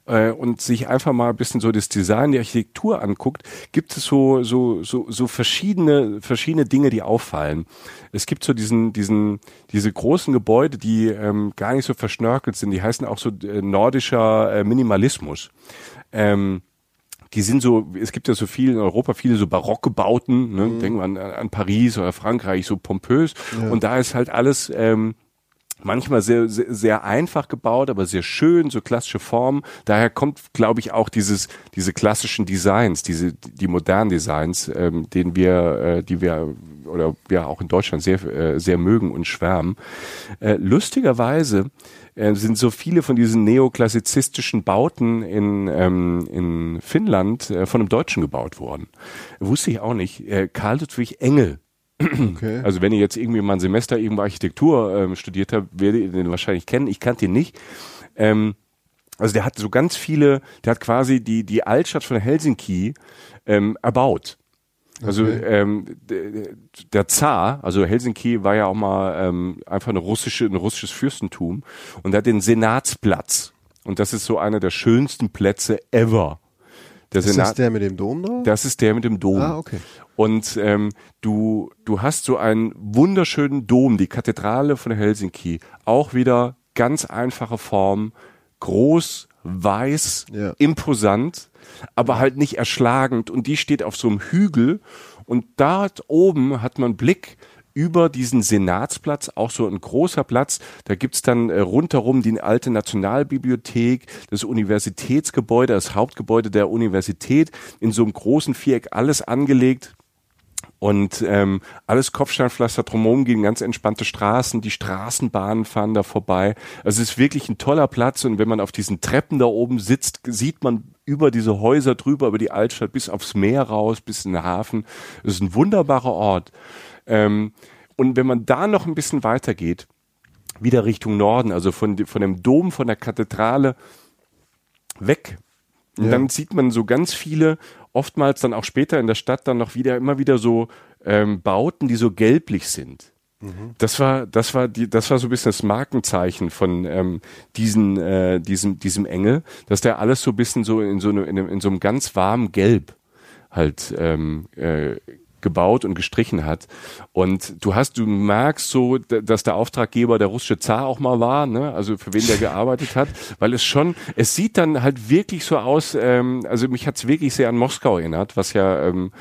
äh, und sich einfach mal ein bisschen so das Design, die Architektur anguckt, gibt es so, so, so, so verschiedene, verschiedene Dinge, die auffallen. Es gibt so diesen, diesen, diese großen Gebäude, die ähm, gar nicht so verschnörkelt sind, die heißen auch so äh, nordischer äh, Minimalismus. Ähm, die sind so, es gibt ja so viel in Europa, viele so barocke Bauten, ne? denken wir an, an Paris oder Frankreich, so pompös. Und da ist halt alles ähm, manchmal sehr, sehr, sehr einfach gebaut, aber sehr schön, so klassische Formen. Daher kommt, glaube ich, auch dieses, diese klassischen Designs, diese, die modernen Designs, ähm, denen wir, äh, die wir oder wir auch in Deutschland sehr, äh, sehr mögen und schwärmen. Äh, lustigerweise äh, sind so viele von diesen neoklassizistischen Bauten in, ähm, in Finnland äh, von einem Deutschen gebaut worden. Wusste ich auch nicht. Äh, Karl Ludwig Engel Okay. Also wenn ihr jetzt irgendwie mal ein Semester irgendwo Architektur ähm, studiert habt, werdet ihr den wahrscheinlich kennen. Ich kannte ihn nicht. Ähm, also der hat so ganz viele, der hat quasi die, die Altstadt von Helsinki ähm, erbaut. Also Okay. ähm, der Zar, also Helsinki war ja auch mal ähm, einfach eine russische, ein russisches Fürstentum und der hat den Senatsplatz. Und das ist so einer der schönsten Plätze ever. Der Ist das Senat, der mit dem Dom drauf? das ist der mit dem Dom. Ah, okay. Und ähm, du, du hast so einen wunderschönen Dom, die Kathedrale von Helsinki. Auch wieder ganz einfache Form, groß, weiß, Ja. imposant, aber halt nicht erschlagend. Und die steht auf so einem Hügel. Und dort oben hat man Blick über diesen Senatsplatz, auch so ein großer Platz. Da gibt's dann äh, rundherum die alte Nationalbibliothek, das Universitätsgebäude, das Hauptgebäude der Universität, in so einem großen Viereck, alles angelegt. Und ähm, alles Kopfsteinpflaster drumherum gehen ganz entspannte Straßen, die Straßenbahnen fahren da vorbei. Also es ist wirklich ein toller Platz und wenn man auf diesen Treppen da oben sitzt, sieht man über diese Häuser drüber, über die Altstadt bis aufs Meer raus, bis in den Hafen. Es ist ein wunderbarer Ort. Ähm, und wenn man da noch ein bisschen weiter geht, wieder Richtung Norden, also von, von dem Dom, von der Kathedrale weg. Und Ja. dann sieht man so ganz viele, oftmals dann auch später in der Stadt dann noch wieder, immer wieder so ähm, Bauten, die so gelblich sind. Das war, das war die, das war so ein bisschen das Markenzeichen von ähm, diesen, äh, diesem, diesem Engel, dass der alles so ein bisschen so in so, eine, in, einem, in so einem ganz warmen Gelb halt ähm, äh, gebaut und gestrichen hat. Und du hast, du merkst so, dass der Auftraggeber der russische Zar auch mal war, ne? also für wen der gearbeitet hat, weil es schon, es sieht dann halt wirklich so aus, ähm, also mich hat's wirklich sehr an Moskau erinnert, was ja ähm,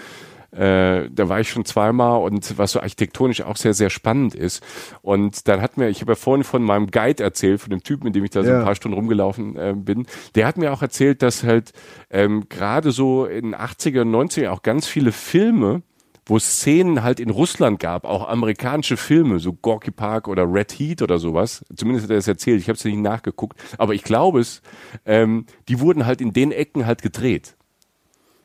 äh, da war ich schon zweimal und was so architektonisch auch sehr, sehr spannend ist. Und dann hat mir, ich habe ja vorhin von meinem Guide erzählt, von dem Typen, mit dem ich da so Ja. ein paar Stunden rumgelaufen äh, bin. Der hat mir auch erzählt, dass halt ähm, gerade so in den 80er und 90er auch ganz viele Filme, wo es Szenen halt in Russland gab, auch amerikanische Filme, so Gorky Park oder Red Heat oder sowas. Zumindest hat er es erzählt. Ich habe es nicht nachgeguckt, aber ich glaube es. Ähm, die wurden halt in den Ecken halt gedreht.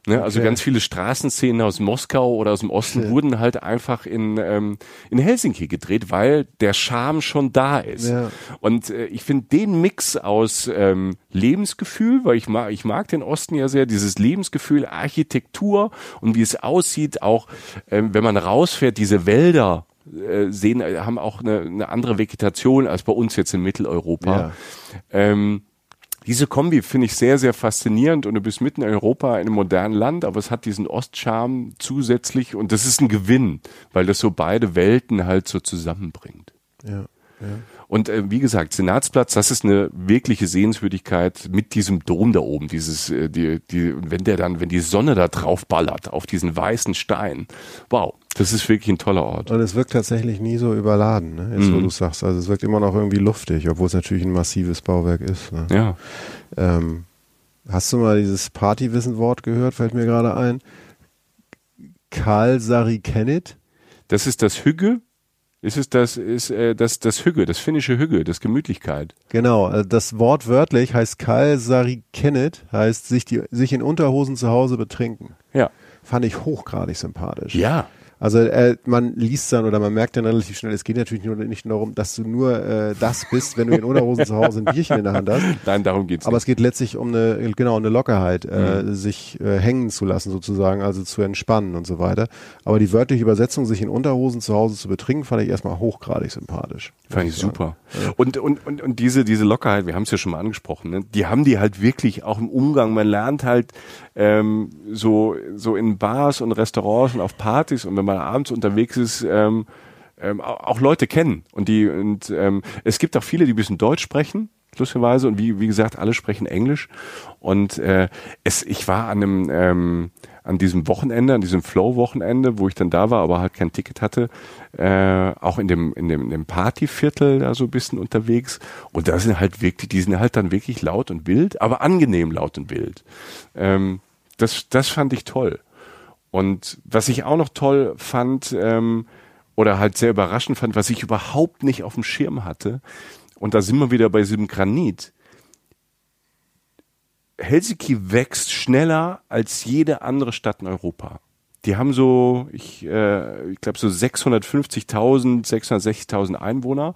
Ne? Also Okay. ganz viele Straßenszenen aus Moskau oder aus dem Osten Ja. wurden halt einfach in, ähm, in Helsinki gedreht, weil der Charme schon da ist. Ja. Und äh, ich finde den Mix aus ähm, Lebensgefühl, weil ich mag, ich mag den Osten ja sehr, dieses Lebensgefühl, Architektur und wie es aussieht, auch ähm, wenn man rausfährt, diese Wälder äh, sehen, äh, haben auch eine, eine andere Vegetation als bei uns jetzt in Mitteleuropa. Ja. Ähm, diese Kombi finde ich sehr, sehr faszinierend und du bist mitten in Europa in einem modernen Land, aber es hat diesen Ostcharme zusätzlich und das ist ein Gewinn, weil das so beide Welten halt so zusammenbringt. Ja, ja. Und äh, wie gesagt, Senatsplatz, das ist eine wirkliche Sehenswürdigkeit mit diesem Dom da oben, dieses, äh, die, die, wenn der dann, wenn die Sonne da drauf ballert auf diesen weißen Stein, wow, das ist wirklich ein toller Ort. Und es wirkt tatsächlich nie so überladen, ne? Jetzt, wo Mhm. du sagst. Also es wirkt immer noch irgendwie luftig, obwohl es natürlich ein massives Bauwerk ist. Ne? Ja. Ähm, hast du mal dieses Partywissen-Wort gehört? Fällt mir gerade ein. Karl Sari Kenneth. Das ist das Hügge. Ist es das, ist äh, das, das Hügge, das finnische Hügge, das Gemütlichkeit. Genau, also das Wort wörtlich heißt Karl Sari Kenneth, heißt sich, die, sich in Unterhosen zu Hause betrinken. Ja. Fand ich hochgradig sympathisch. Ja. Also äh, man liest dann oder man merkt dann relativ schnell, es geht natürlich nur, nicht nur darum, dass du nur äh, das bist, wenn du in Unterhosen zu Hause ein Bierchen in der Hand hast. Nein, darum geht's Aber nicht. es geht letztlich um eine, genau, eine Lockerheit, äh, Mhm. sich äh, hängen zu lassen sozusagen, also zu entspannen und so weiter. Aber die wörtliche Übersetzung, sich in Unterhosen zu Hause zu betrinken, fand ich erstmal hochgradig sympathisch. Fand ich super. Und, und, und, und diese, diese Lockerheit, wir haben es ja schon mal angesprochen, ne? die haben die halt wirklich auch im Umgang. Man lernt halt ähm, so, so in Bars und Restaurants und auf Partys und wenn man abends unterwegs ist, ähm, ähm, auch, Leute kennen. Und die, und ähm, es gibt auch viele, die ein bisschen Deutsch sprechen, lustigerweise. Und wie, wie gesagt, alle sprechen Englisch. Und äh, es, ich war an einem ähm, an diesem Wochenende, an diesem Flow-Wochenende, wo ich dann da war, aber halt kein Ticket hatte, äh, auch in dem, in dem, in dem Partyviertel da so ein bisschen unterwegs. Und da sind halt wirklich, die sind halt dann wirklich laut und wild, aber angenehm laut und wild. Ähm, das, das fand ich toll. Und was ich auch noch toll fand, ähm, oder halt sehr überraschend fand, was ich überhaupt nicht auf dem Schirm hatte, und da sind wir wieder bei diesem Granit. Helsinki wächst schneller als jede andere Stadt in Europa. die haben so, ich, äh, ich glaube so 650.000, 660.000 Einwohner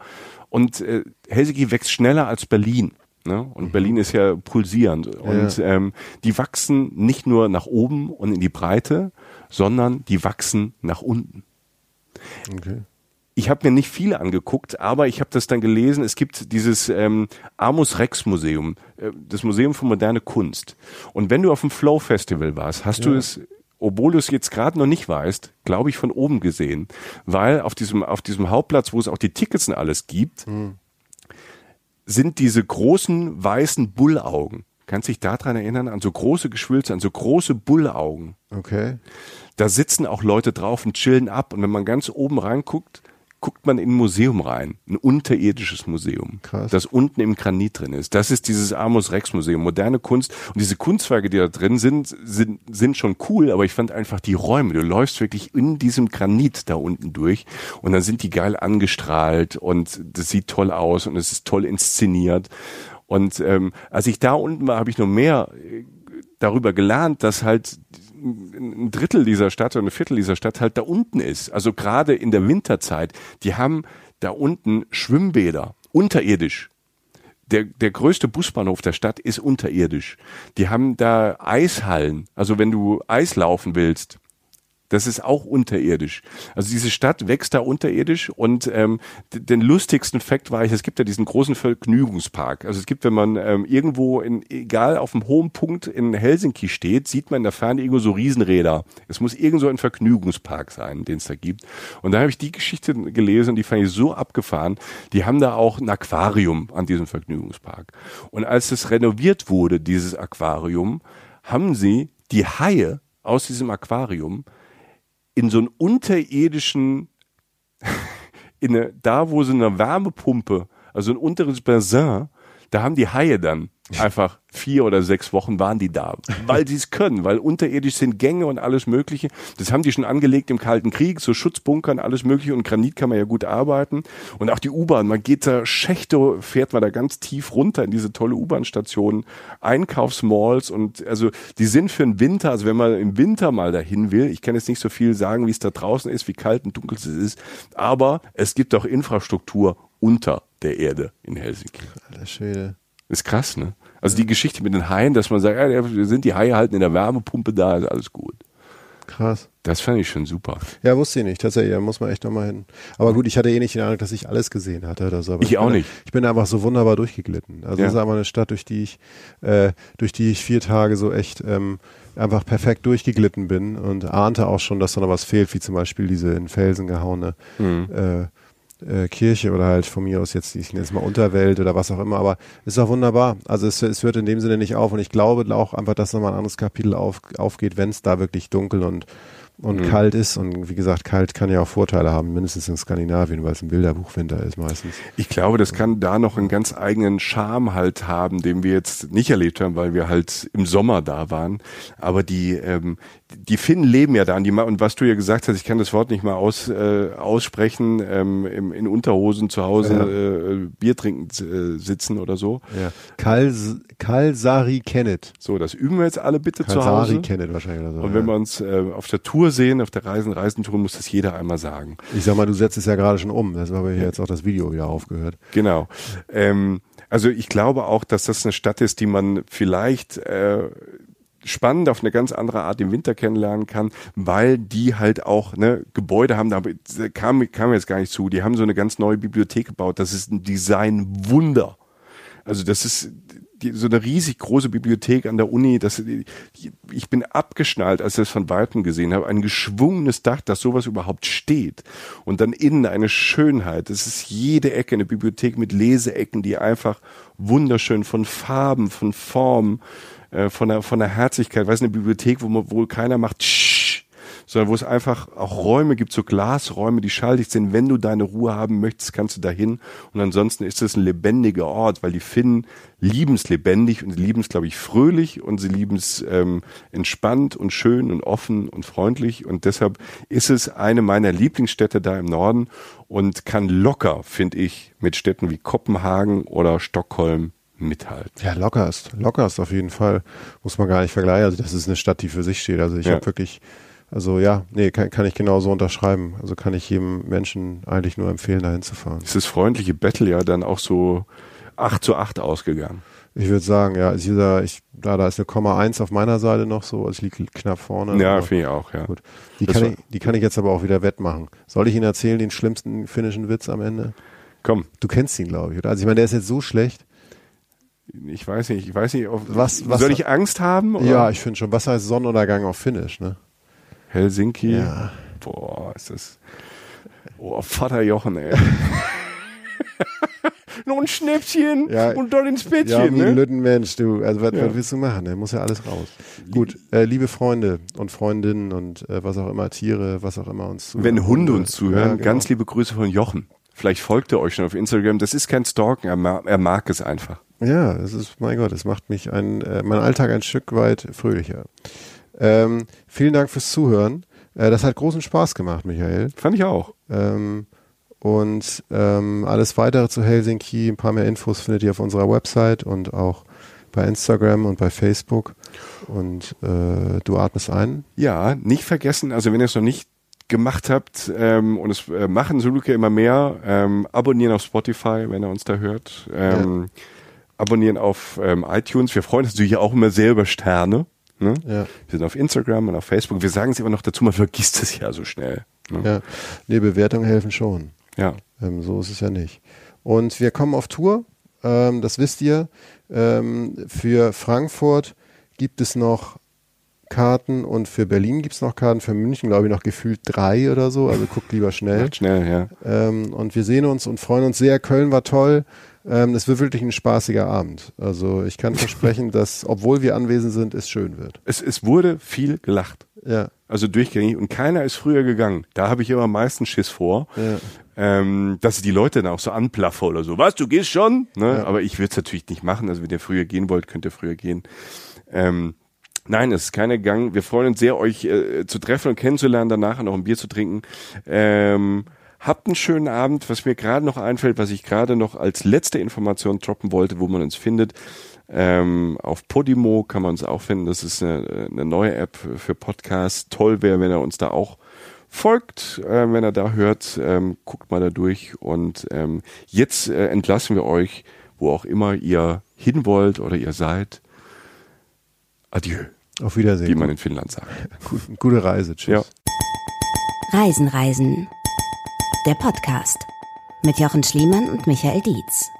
und äh, Helsinki wächst schneller als Berlin. Ne? Und mhm. Berlin ist ja pulsierend. Und ja. Ähm, die wachsen nicht nur nach oben und in die Breite, sondern die wachsen nach unten. Okay. Ich habe mir nicht viele angeguckt, aber ich habe das dann gelesen. Es gibt dieses ähm, Amos Rex Museum, äh, das Museum für moderne Kunst. Und wenn du auf dem Flow Festival warst, hast ja. du es obwohl du es jetzt gerade noch nicht weißt, glaube ich, von oben gesehen. Weil auf diesem, auf diesem Hauptplatz, wo es auch die Tickets und alles gibt, mhm. Sind diese großen weißen Bullaugen. Kannst dich daran erinnern? An so große Geschwülze, an so große Bullaugen. Okay. Da sitzen auch Leute drauf und chillen ab. Und wenn man ganz oben reinguckt, guckt man in ein Museum rein, ein unterirdisches Museum, Krass. das unten im Granit drin ist. Das ist dieses Amos Rex Museum, moderne Kunst. Und diese Kunstwerke, die da drin sind, sind, sind schon cool, aber ich fand einfach die Räume. Du läufst wirklich in diesem Granit da unten durch und dann sind die geil angestrahlt und das sieht toll aus und es ist toll inszeniert. Und ähm, als ich da unten war, habe ich noch mehr äh, darüber gelernt, dass halt ein Drittel dieser Stadt oder ein Viertel dieser Stadt halt da unten ist. Also gerade in der Winterzeit, die haben da unten Schwimmbäder, unterirdisch. Der, der größte Busbahnhof der Stadt ist unterirdisch. Die haben da Eishallen. Also wenn du Eis laufen willst, das ist auch unterirdisch. Also diese Stadt wächst da unterirdisch und ähm, den lustigsten Fakt war ich, es gibt ja diesen großen Vergnügungspark. Also es gibt, wenn man ähm, irgendwo in, egal auf einem hohen Punkt in Helsinki steht, sieht man in der Ferne irgendwo so Riesenräder. Es muss irgendwo ein Vergnügungspark sein, den es da gibt. Und da habe ich die Geschichte gelesen, die fand ich so abgefahren. Die haben da auch ein Aquarium an diesem Vergnügungspark. Und als es renoviert wurde, dieses Aquarium, haben sie die Haie aus diesem Aquarium in so einen unterirdischen, in eine, da wo so eine Wärmepumpe, also ein unteres Bassin, da haben die Haie dann einfach vier oder sechs Wochen waren die da, weil sie es können, weil unterirdisch sind Gänge und alles Mögliche. Das haben die schon angelegt im Kalten Krieg, so Schutzbunkern, alles Mögliche und Granit kann man ja gut arbeiten. Und auch die U-Bahn, man geht da Schächte, fährt man da ganz tief runter in diese tolle U-Bahn-Station, Einkaufsmalls und also die sind für den Winter, also wenn man im Winter mal dahin will, ich kann jetzt nicht so viel sagen, wie es da draußen ist, wie kalt und dunkel es ist, aber es gibt auch Infrastruktur unter der Erde in Helsinki. Alter Schwede. Ist krass, ne? Also die Geschichte mit den Haien, dass man sagt, ja, sind die Haie halten in der Wärmepumpe da, ist alles gut. Krass. Das fand ich schon super. Ja, wusste ich nicht. Tatsächlich, da muss man echt nochmal hin. Aber gut, ich hatte eh nicht den Eindruck, dass ich alles gesehen hatte oder so. Aber ich, ich auch bin, nicht. Ich bin einfach so wunderbar durchgeglitten. Also ja. das ist einfach eine Stadt, durch die ich, äh, durch die ich vier Tage so echt ähm, einfach perfekt durchgeglitten bin und ahnte auch schon, dass da noch was fehlt, wie zum Beispiel diese in Felsen gehauene mhm. äh, äh, Kirche oder halt von mir aus jetzt, ich nenne es mal Unterwelt oder was auch immer, aber ist auch wunderbar. Also es, es hört in dem Sinne nicht auf und ich glaube auch einfach, dass nochmal ein anderes Kapitel auf, aufgeht, wenn es da wirklich dunkel und und mhm. kalt ist. Und wie gesagt, kalt kann ja auch Vorteile haben, mindestens in Skandinavien, weil es ein Bilderbuchwinter ist meistens. Ich glaube, das kann da noch einen ganz eigenen Charme halt haben, den wir jetzt nicht erlebt haben, weil wir halt im Sommer da waren. Aber die, ähm, die Finnen leben ja da und, die, und was du ja gesagt hast, ich kann das Wort nicht mal aus, äh, aussprechen, ähm, im, in Unterhosen zu Hause ja. äh, Bier trinkend äh, sitzen oder so. Ja. Kal Kalsari Kennet. So, das üben wir jetzt alle bitte Kalsari zu Hause. Kalsari Kennet wahrscheinlich oder so. Und wenn wir uns äh, auf der Tour sehen, auf der Reisen, Reisentour, muss das jeder einmal sagen. Ich sag mal, du setzt es ja gerade schon um, deshalb habe ich ja. jetzt auch das Video wieder aufgehört. Genau. Ähm, also ich glaube auch, dass das eine Stadt ist, die man vielleicht äh, spannend auf eine ganz andere Art im Winter kennenlernen kann, weil die halt auch ne, Gebäude haben, da kam, kam jetzt gar nicht zu, die haben so eine ganz neue Bibliothek gebaut, das ist ein Designwunder. Also das ist die, so eine riesig große Bibliothek an der Uni, das, ich bin abgeschnallt, als ich das von Weitem gesehen habe, ein geschwungenes Dach, dass sowas überhaupt steht. Und dann innen eine Schönheit, das ist jede Ecke eine Bibliothek mit Leseecken, die einfach wunderschön von Farben, von Formen, äh, von der von der Herzlichkeit, weiß eine Bibliothek, wo man wohl keiner macht, tsch, sondern wo es einfach auch Räume gibt, so Glasräume, die schalldicht sind. Wenn du deine Ruhe haben möchtest, kannst du dahin. Und ansonsten ist es ein lebendiger Ort, weil die Finnen lieben es lebendig und sie lieben es, glaube ich, fröhlich und sie lieben es ähm, entspannt und schön und offen und freundlich. Und deshalb ist es eine meiner Lieblingsstädte da im Norden und kann locker, finde ich, mit Städten wie Kopenhagen oder Stockholm mithalten. Ja, locker ist, locker ist auf jeden Fall, muss man gar nicht vergleichen. Also das ist eine Stadt, die für sich steht. Also ich ja. habe wirklich Also ja, nee, kann, kann ich genauso unterschreiben. Also kann ich jedem Menschen eigentlich nur empfehlen, da hinzufahren. Ist das freundliche Battle ja dann auch so 8 zu 8 ausgegangen? Ich würde sagen, ja, also dieser, ich, da, da ist eine Komma 1 auf meiner Seite noch so, also ich liege knapp vorne. Ja, finde ich auch, ja. Gut. Die Das kann, ich, die kann ich jetzt aber auch wieder wettmachen. Soll ich Ihnen erzählen, den schlimmsten finnischen Witz am Ende? Komm, Du kennst ihn, glaube ich, oder? Also ich meine, der ist jetzt so schlecht. Ich weiß nicht, ich weiß nicht, auf, Was- was- soll ich Angst haben? Oder? Ja, ich finde schon. Was heißt Sonnenuntergang auf Finnisch, ne? Helsinki. Ja. Boah, ist das. Oh, Vater Jochen, ey. Noch ein Schnäppchen Ja. und dort ins Ja, Bettchen, ein ne? Lüttenmensch, du. Also was, Ja. was willst du machen? Der muss ja alles raus. Gut, äh, liebe Freunde und Freundinnen und äh, was auch immer, Tiere, was auch immer uns zuhören. Wenn Hunde uns zuhören, Ja, genau. ganz liebe Grüße von Jochen. Vielleicht folgt er euch schon auf Instagram. Das ist kein Stalken, er, ma er mag es einfach. Ja, es ist, mein Gott, es macht mich ein, äh, mein Alltag ein Stück weit fröhlicher. Ähm, vielen Dank fürs Zuhören. Äh, das hat großen Spaß gemacht, Michael. Fand ich auch. Ähm, und ähm, alles weitere zu Helsinki, ein paar mehr Infos findet ihr auf unserer Website und auch bei Instagram und bei Facebook. Und äh, du atmest ein. Ja, nicht vergessen, also wenn ihr es noch nicht gemacht habt ähm, und es äh, machen Suluke immer mehr, ähm, abonnieren auf Spotify, wenn ihr uns da hört. Ähm, Abonnieren auf ähm, iTunes. Wir freuen uns natürlich auch immer sehr über Sterne. Ne? Ja. Wir sind auf Instagram und auf Facebook. Wir sagen es immer noch dazu, man vergisst es ja so schnell. Ne? Ja. Nee, Bewertungen helfen schon. Ja. Ähm, so ist es ja nicht. Und wir kommen auf Tour, ähm, das wisst ihr. Ähm, für Frankfurt gibt es noch Karten und für Berlin gibt es noch Karten, für München glaube ich noch gefühlt drei oder so, also guckt lieber schnell. Macht schnell, ja. Ähm, und wir sehen uns und freuen uns sehr. Köln war toll. Ähm, es wird wirklich ein spaßiger Abend. Also ich kann versprechen, dass, obwohl wir anwesend sind, es schön wird. Es, es wurde viel gelacht. Ja, Also durchgängig und keiner ist früher gegangen. Da habe ich immer am meisten Schiss vor, Ja. ähm, dass ich die Leute dann auch so anplaffe oder so. Was, du gehst schon? Ne? Ja. Aber ich würde es natürlich nicht machen. Also wenn ihr früher gehen wollt, könnt ihr früher gehen. Ähm, nein, es ist keiner gegangen. Wir freuen uns sehr, euch äh, zu treffen und kennenzulernen, danach noch ein Bier zu trinken. Ähm, habt einen schönen Abend. Was mir gerade noch einfällt, was ich gerade noch als letzte Information droppen wollte, wo man uns findet. Ähm, auf Podimo kann man uns auch finden. Das ist eine, eine neue App für Podcasts. Toll wäre, wenn er uns da auch folgt, äh, wenn er da hört. Ähm, guckt mal da durch. Und ähm, jetzt äh, entlassen wir euch, wo auch immer ihr hin wollt oder ihr seid. Adieu, auf Wiedersehen. wie man in Finnland sagt. Gut, gute Reise. Tschüss. Ja. Reisen, Reisen. Der Podcast mit Jochen Schliemann und Michael Dietz.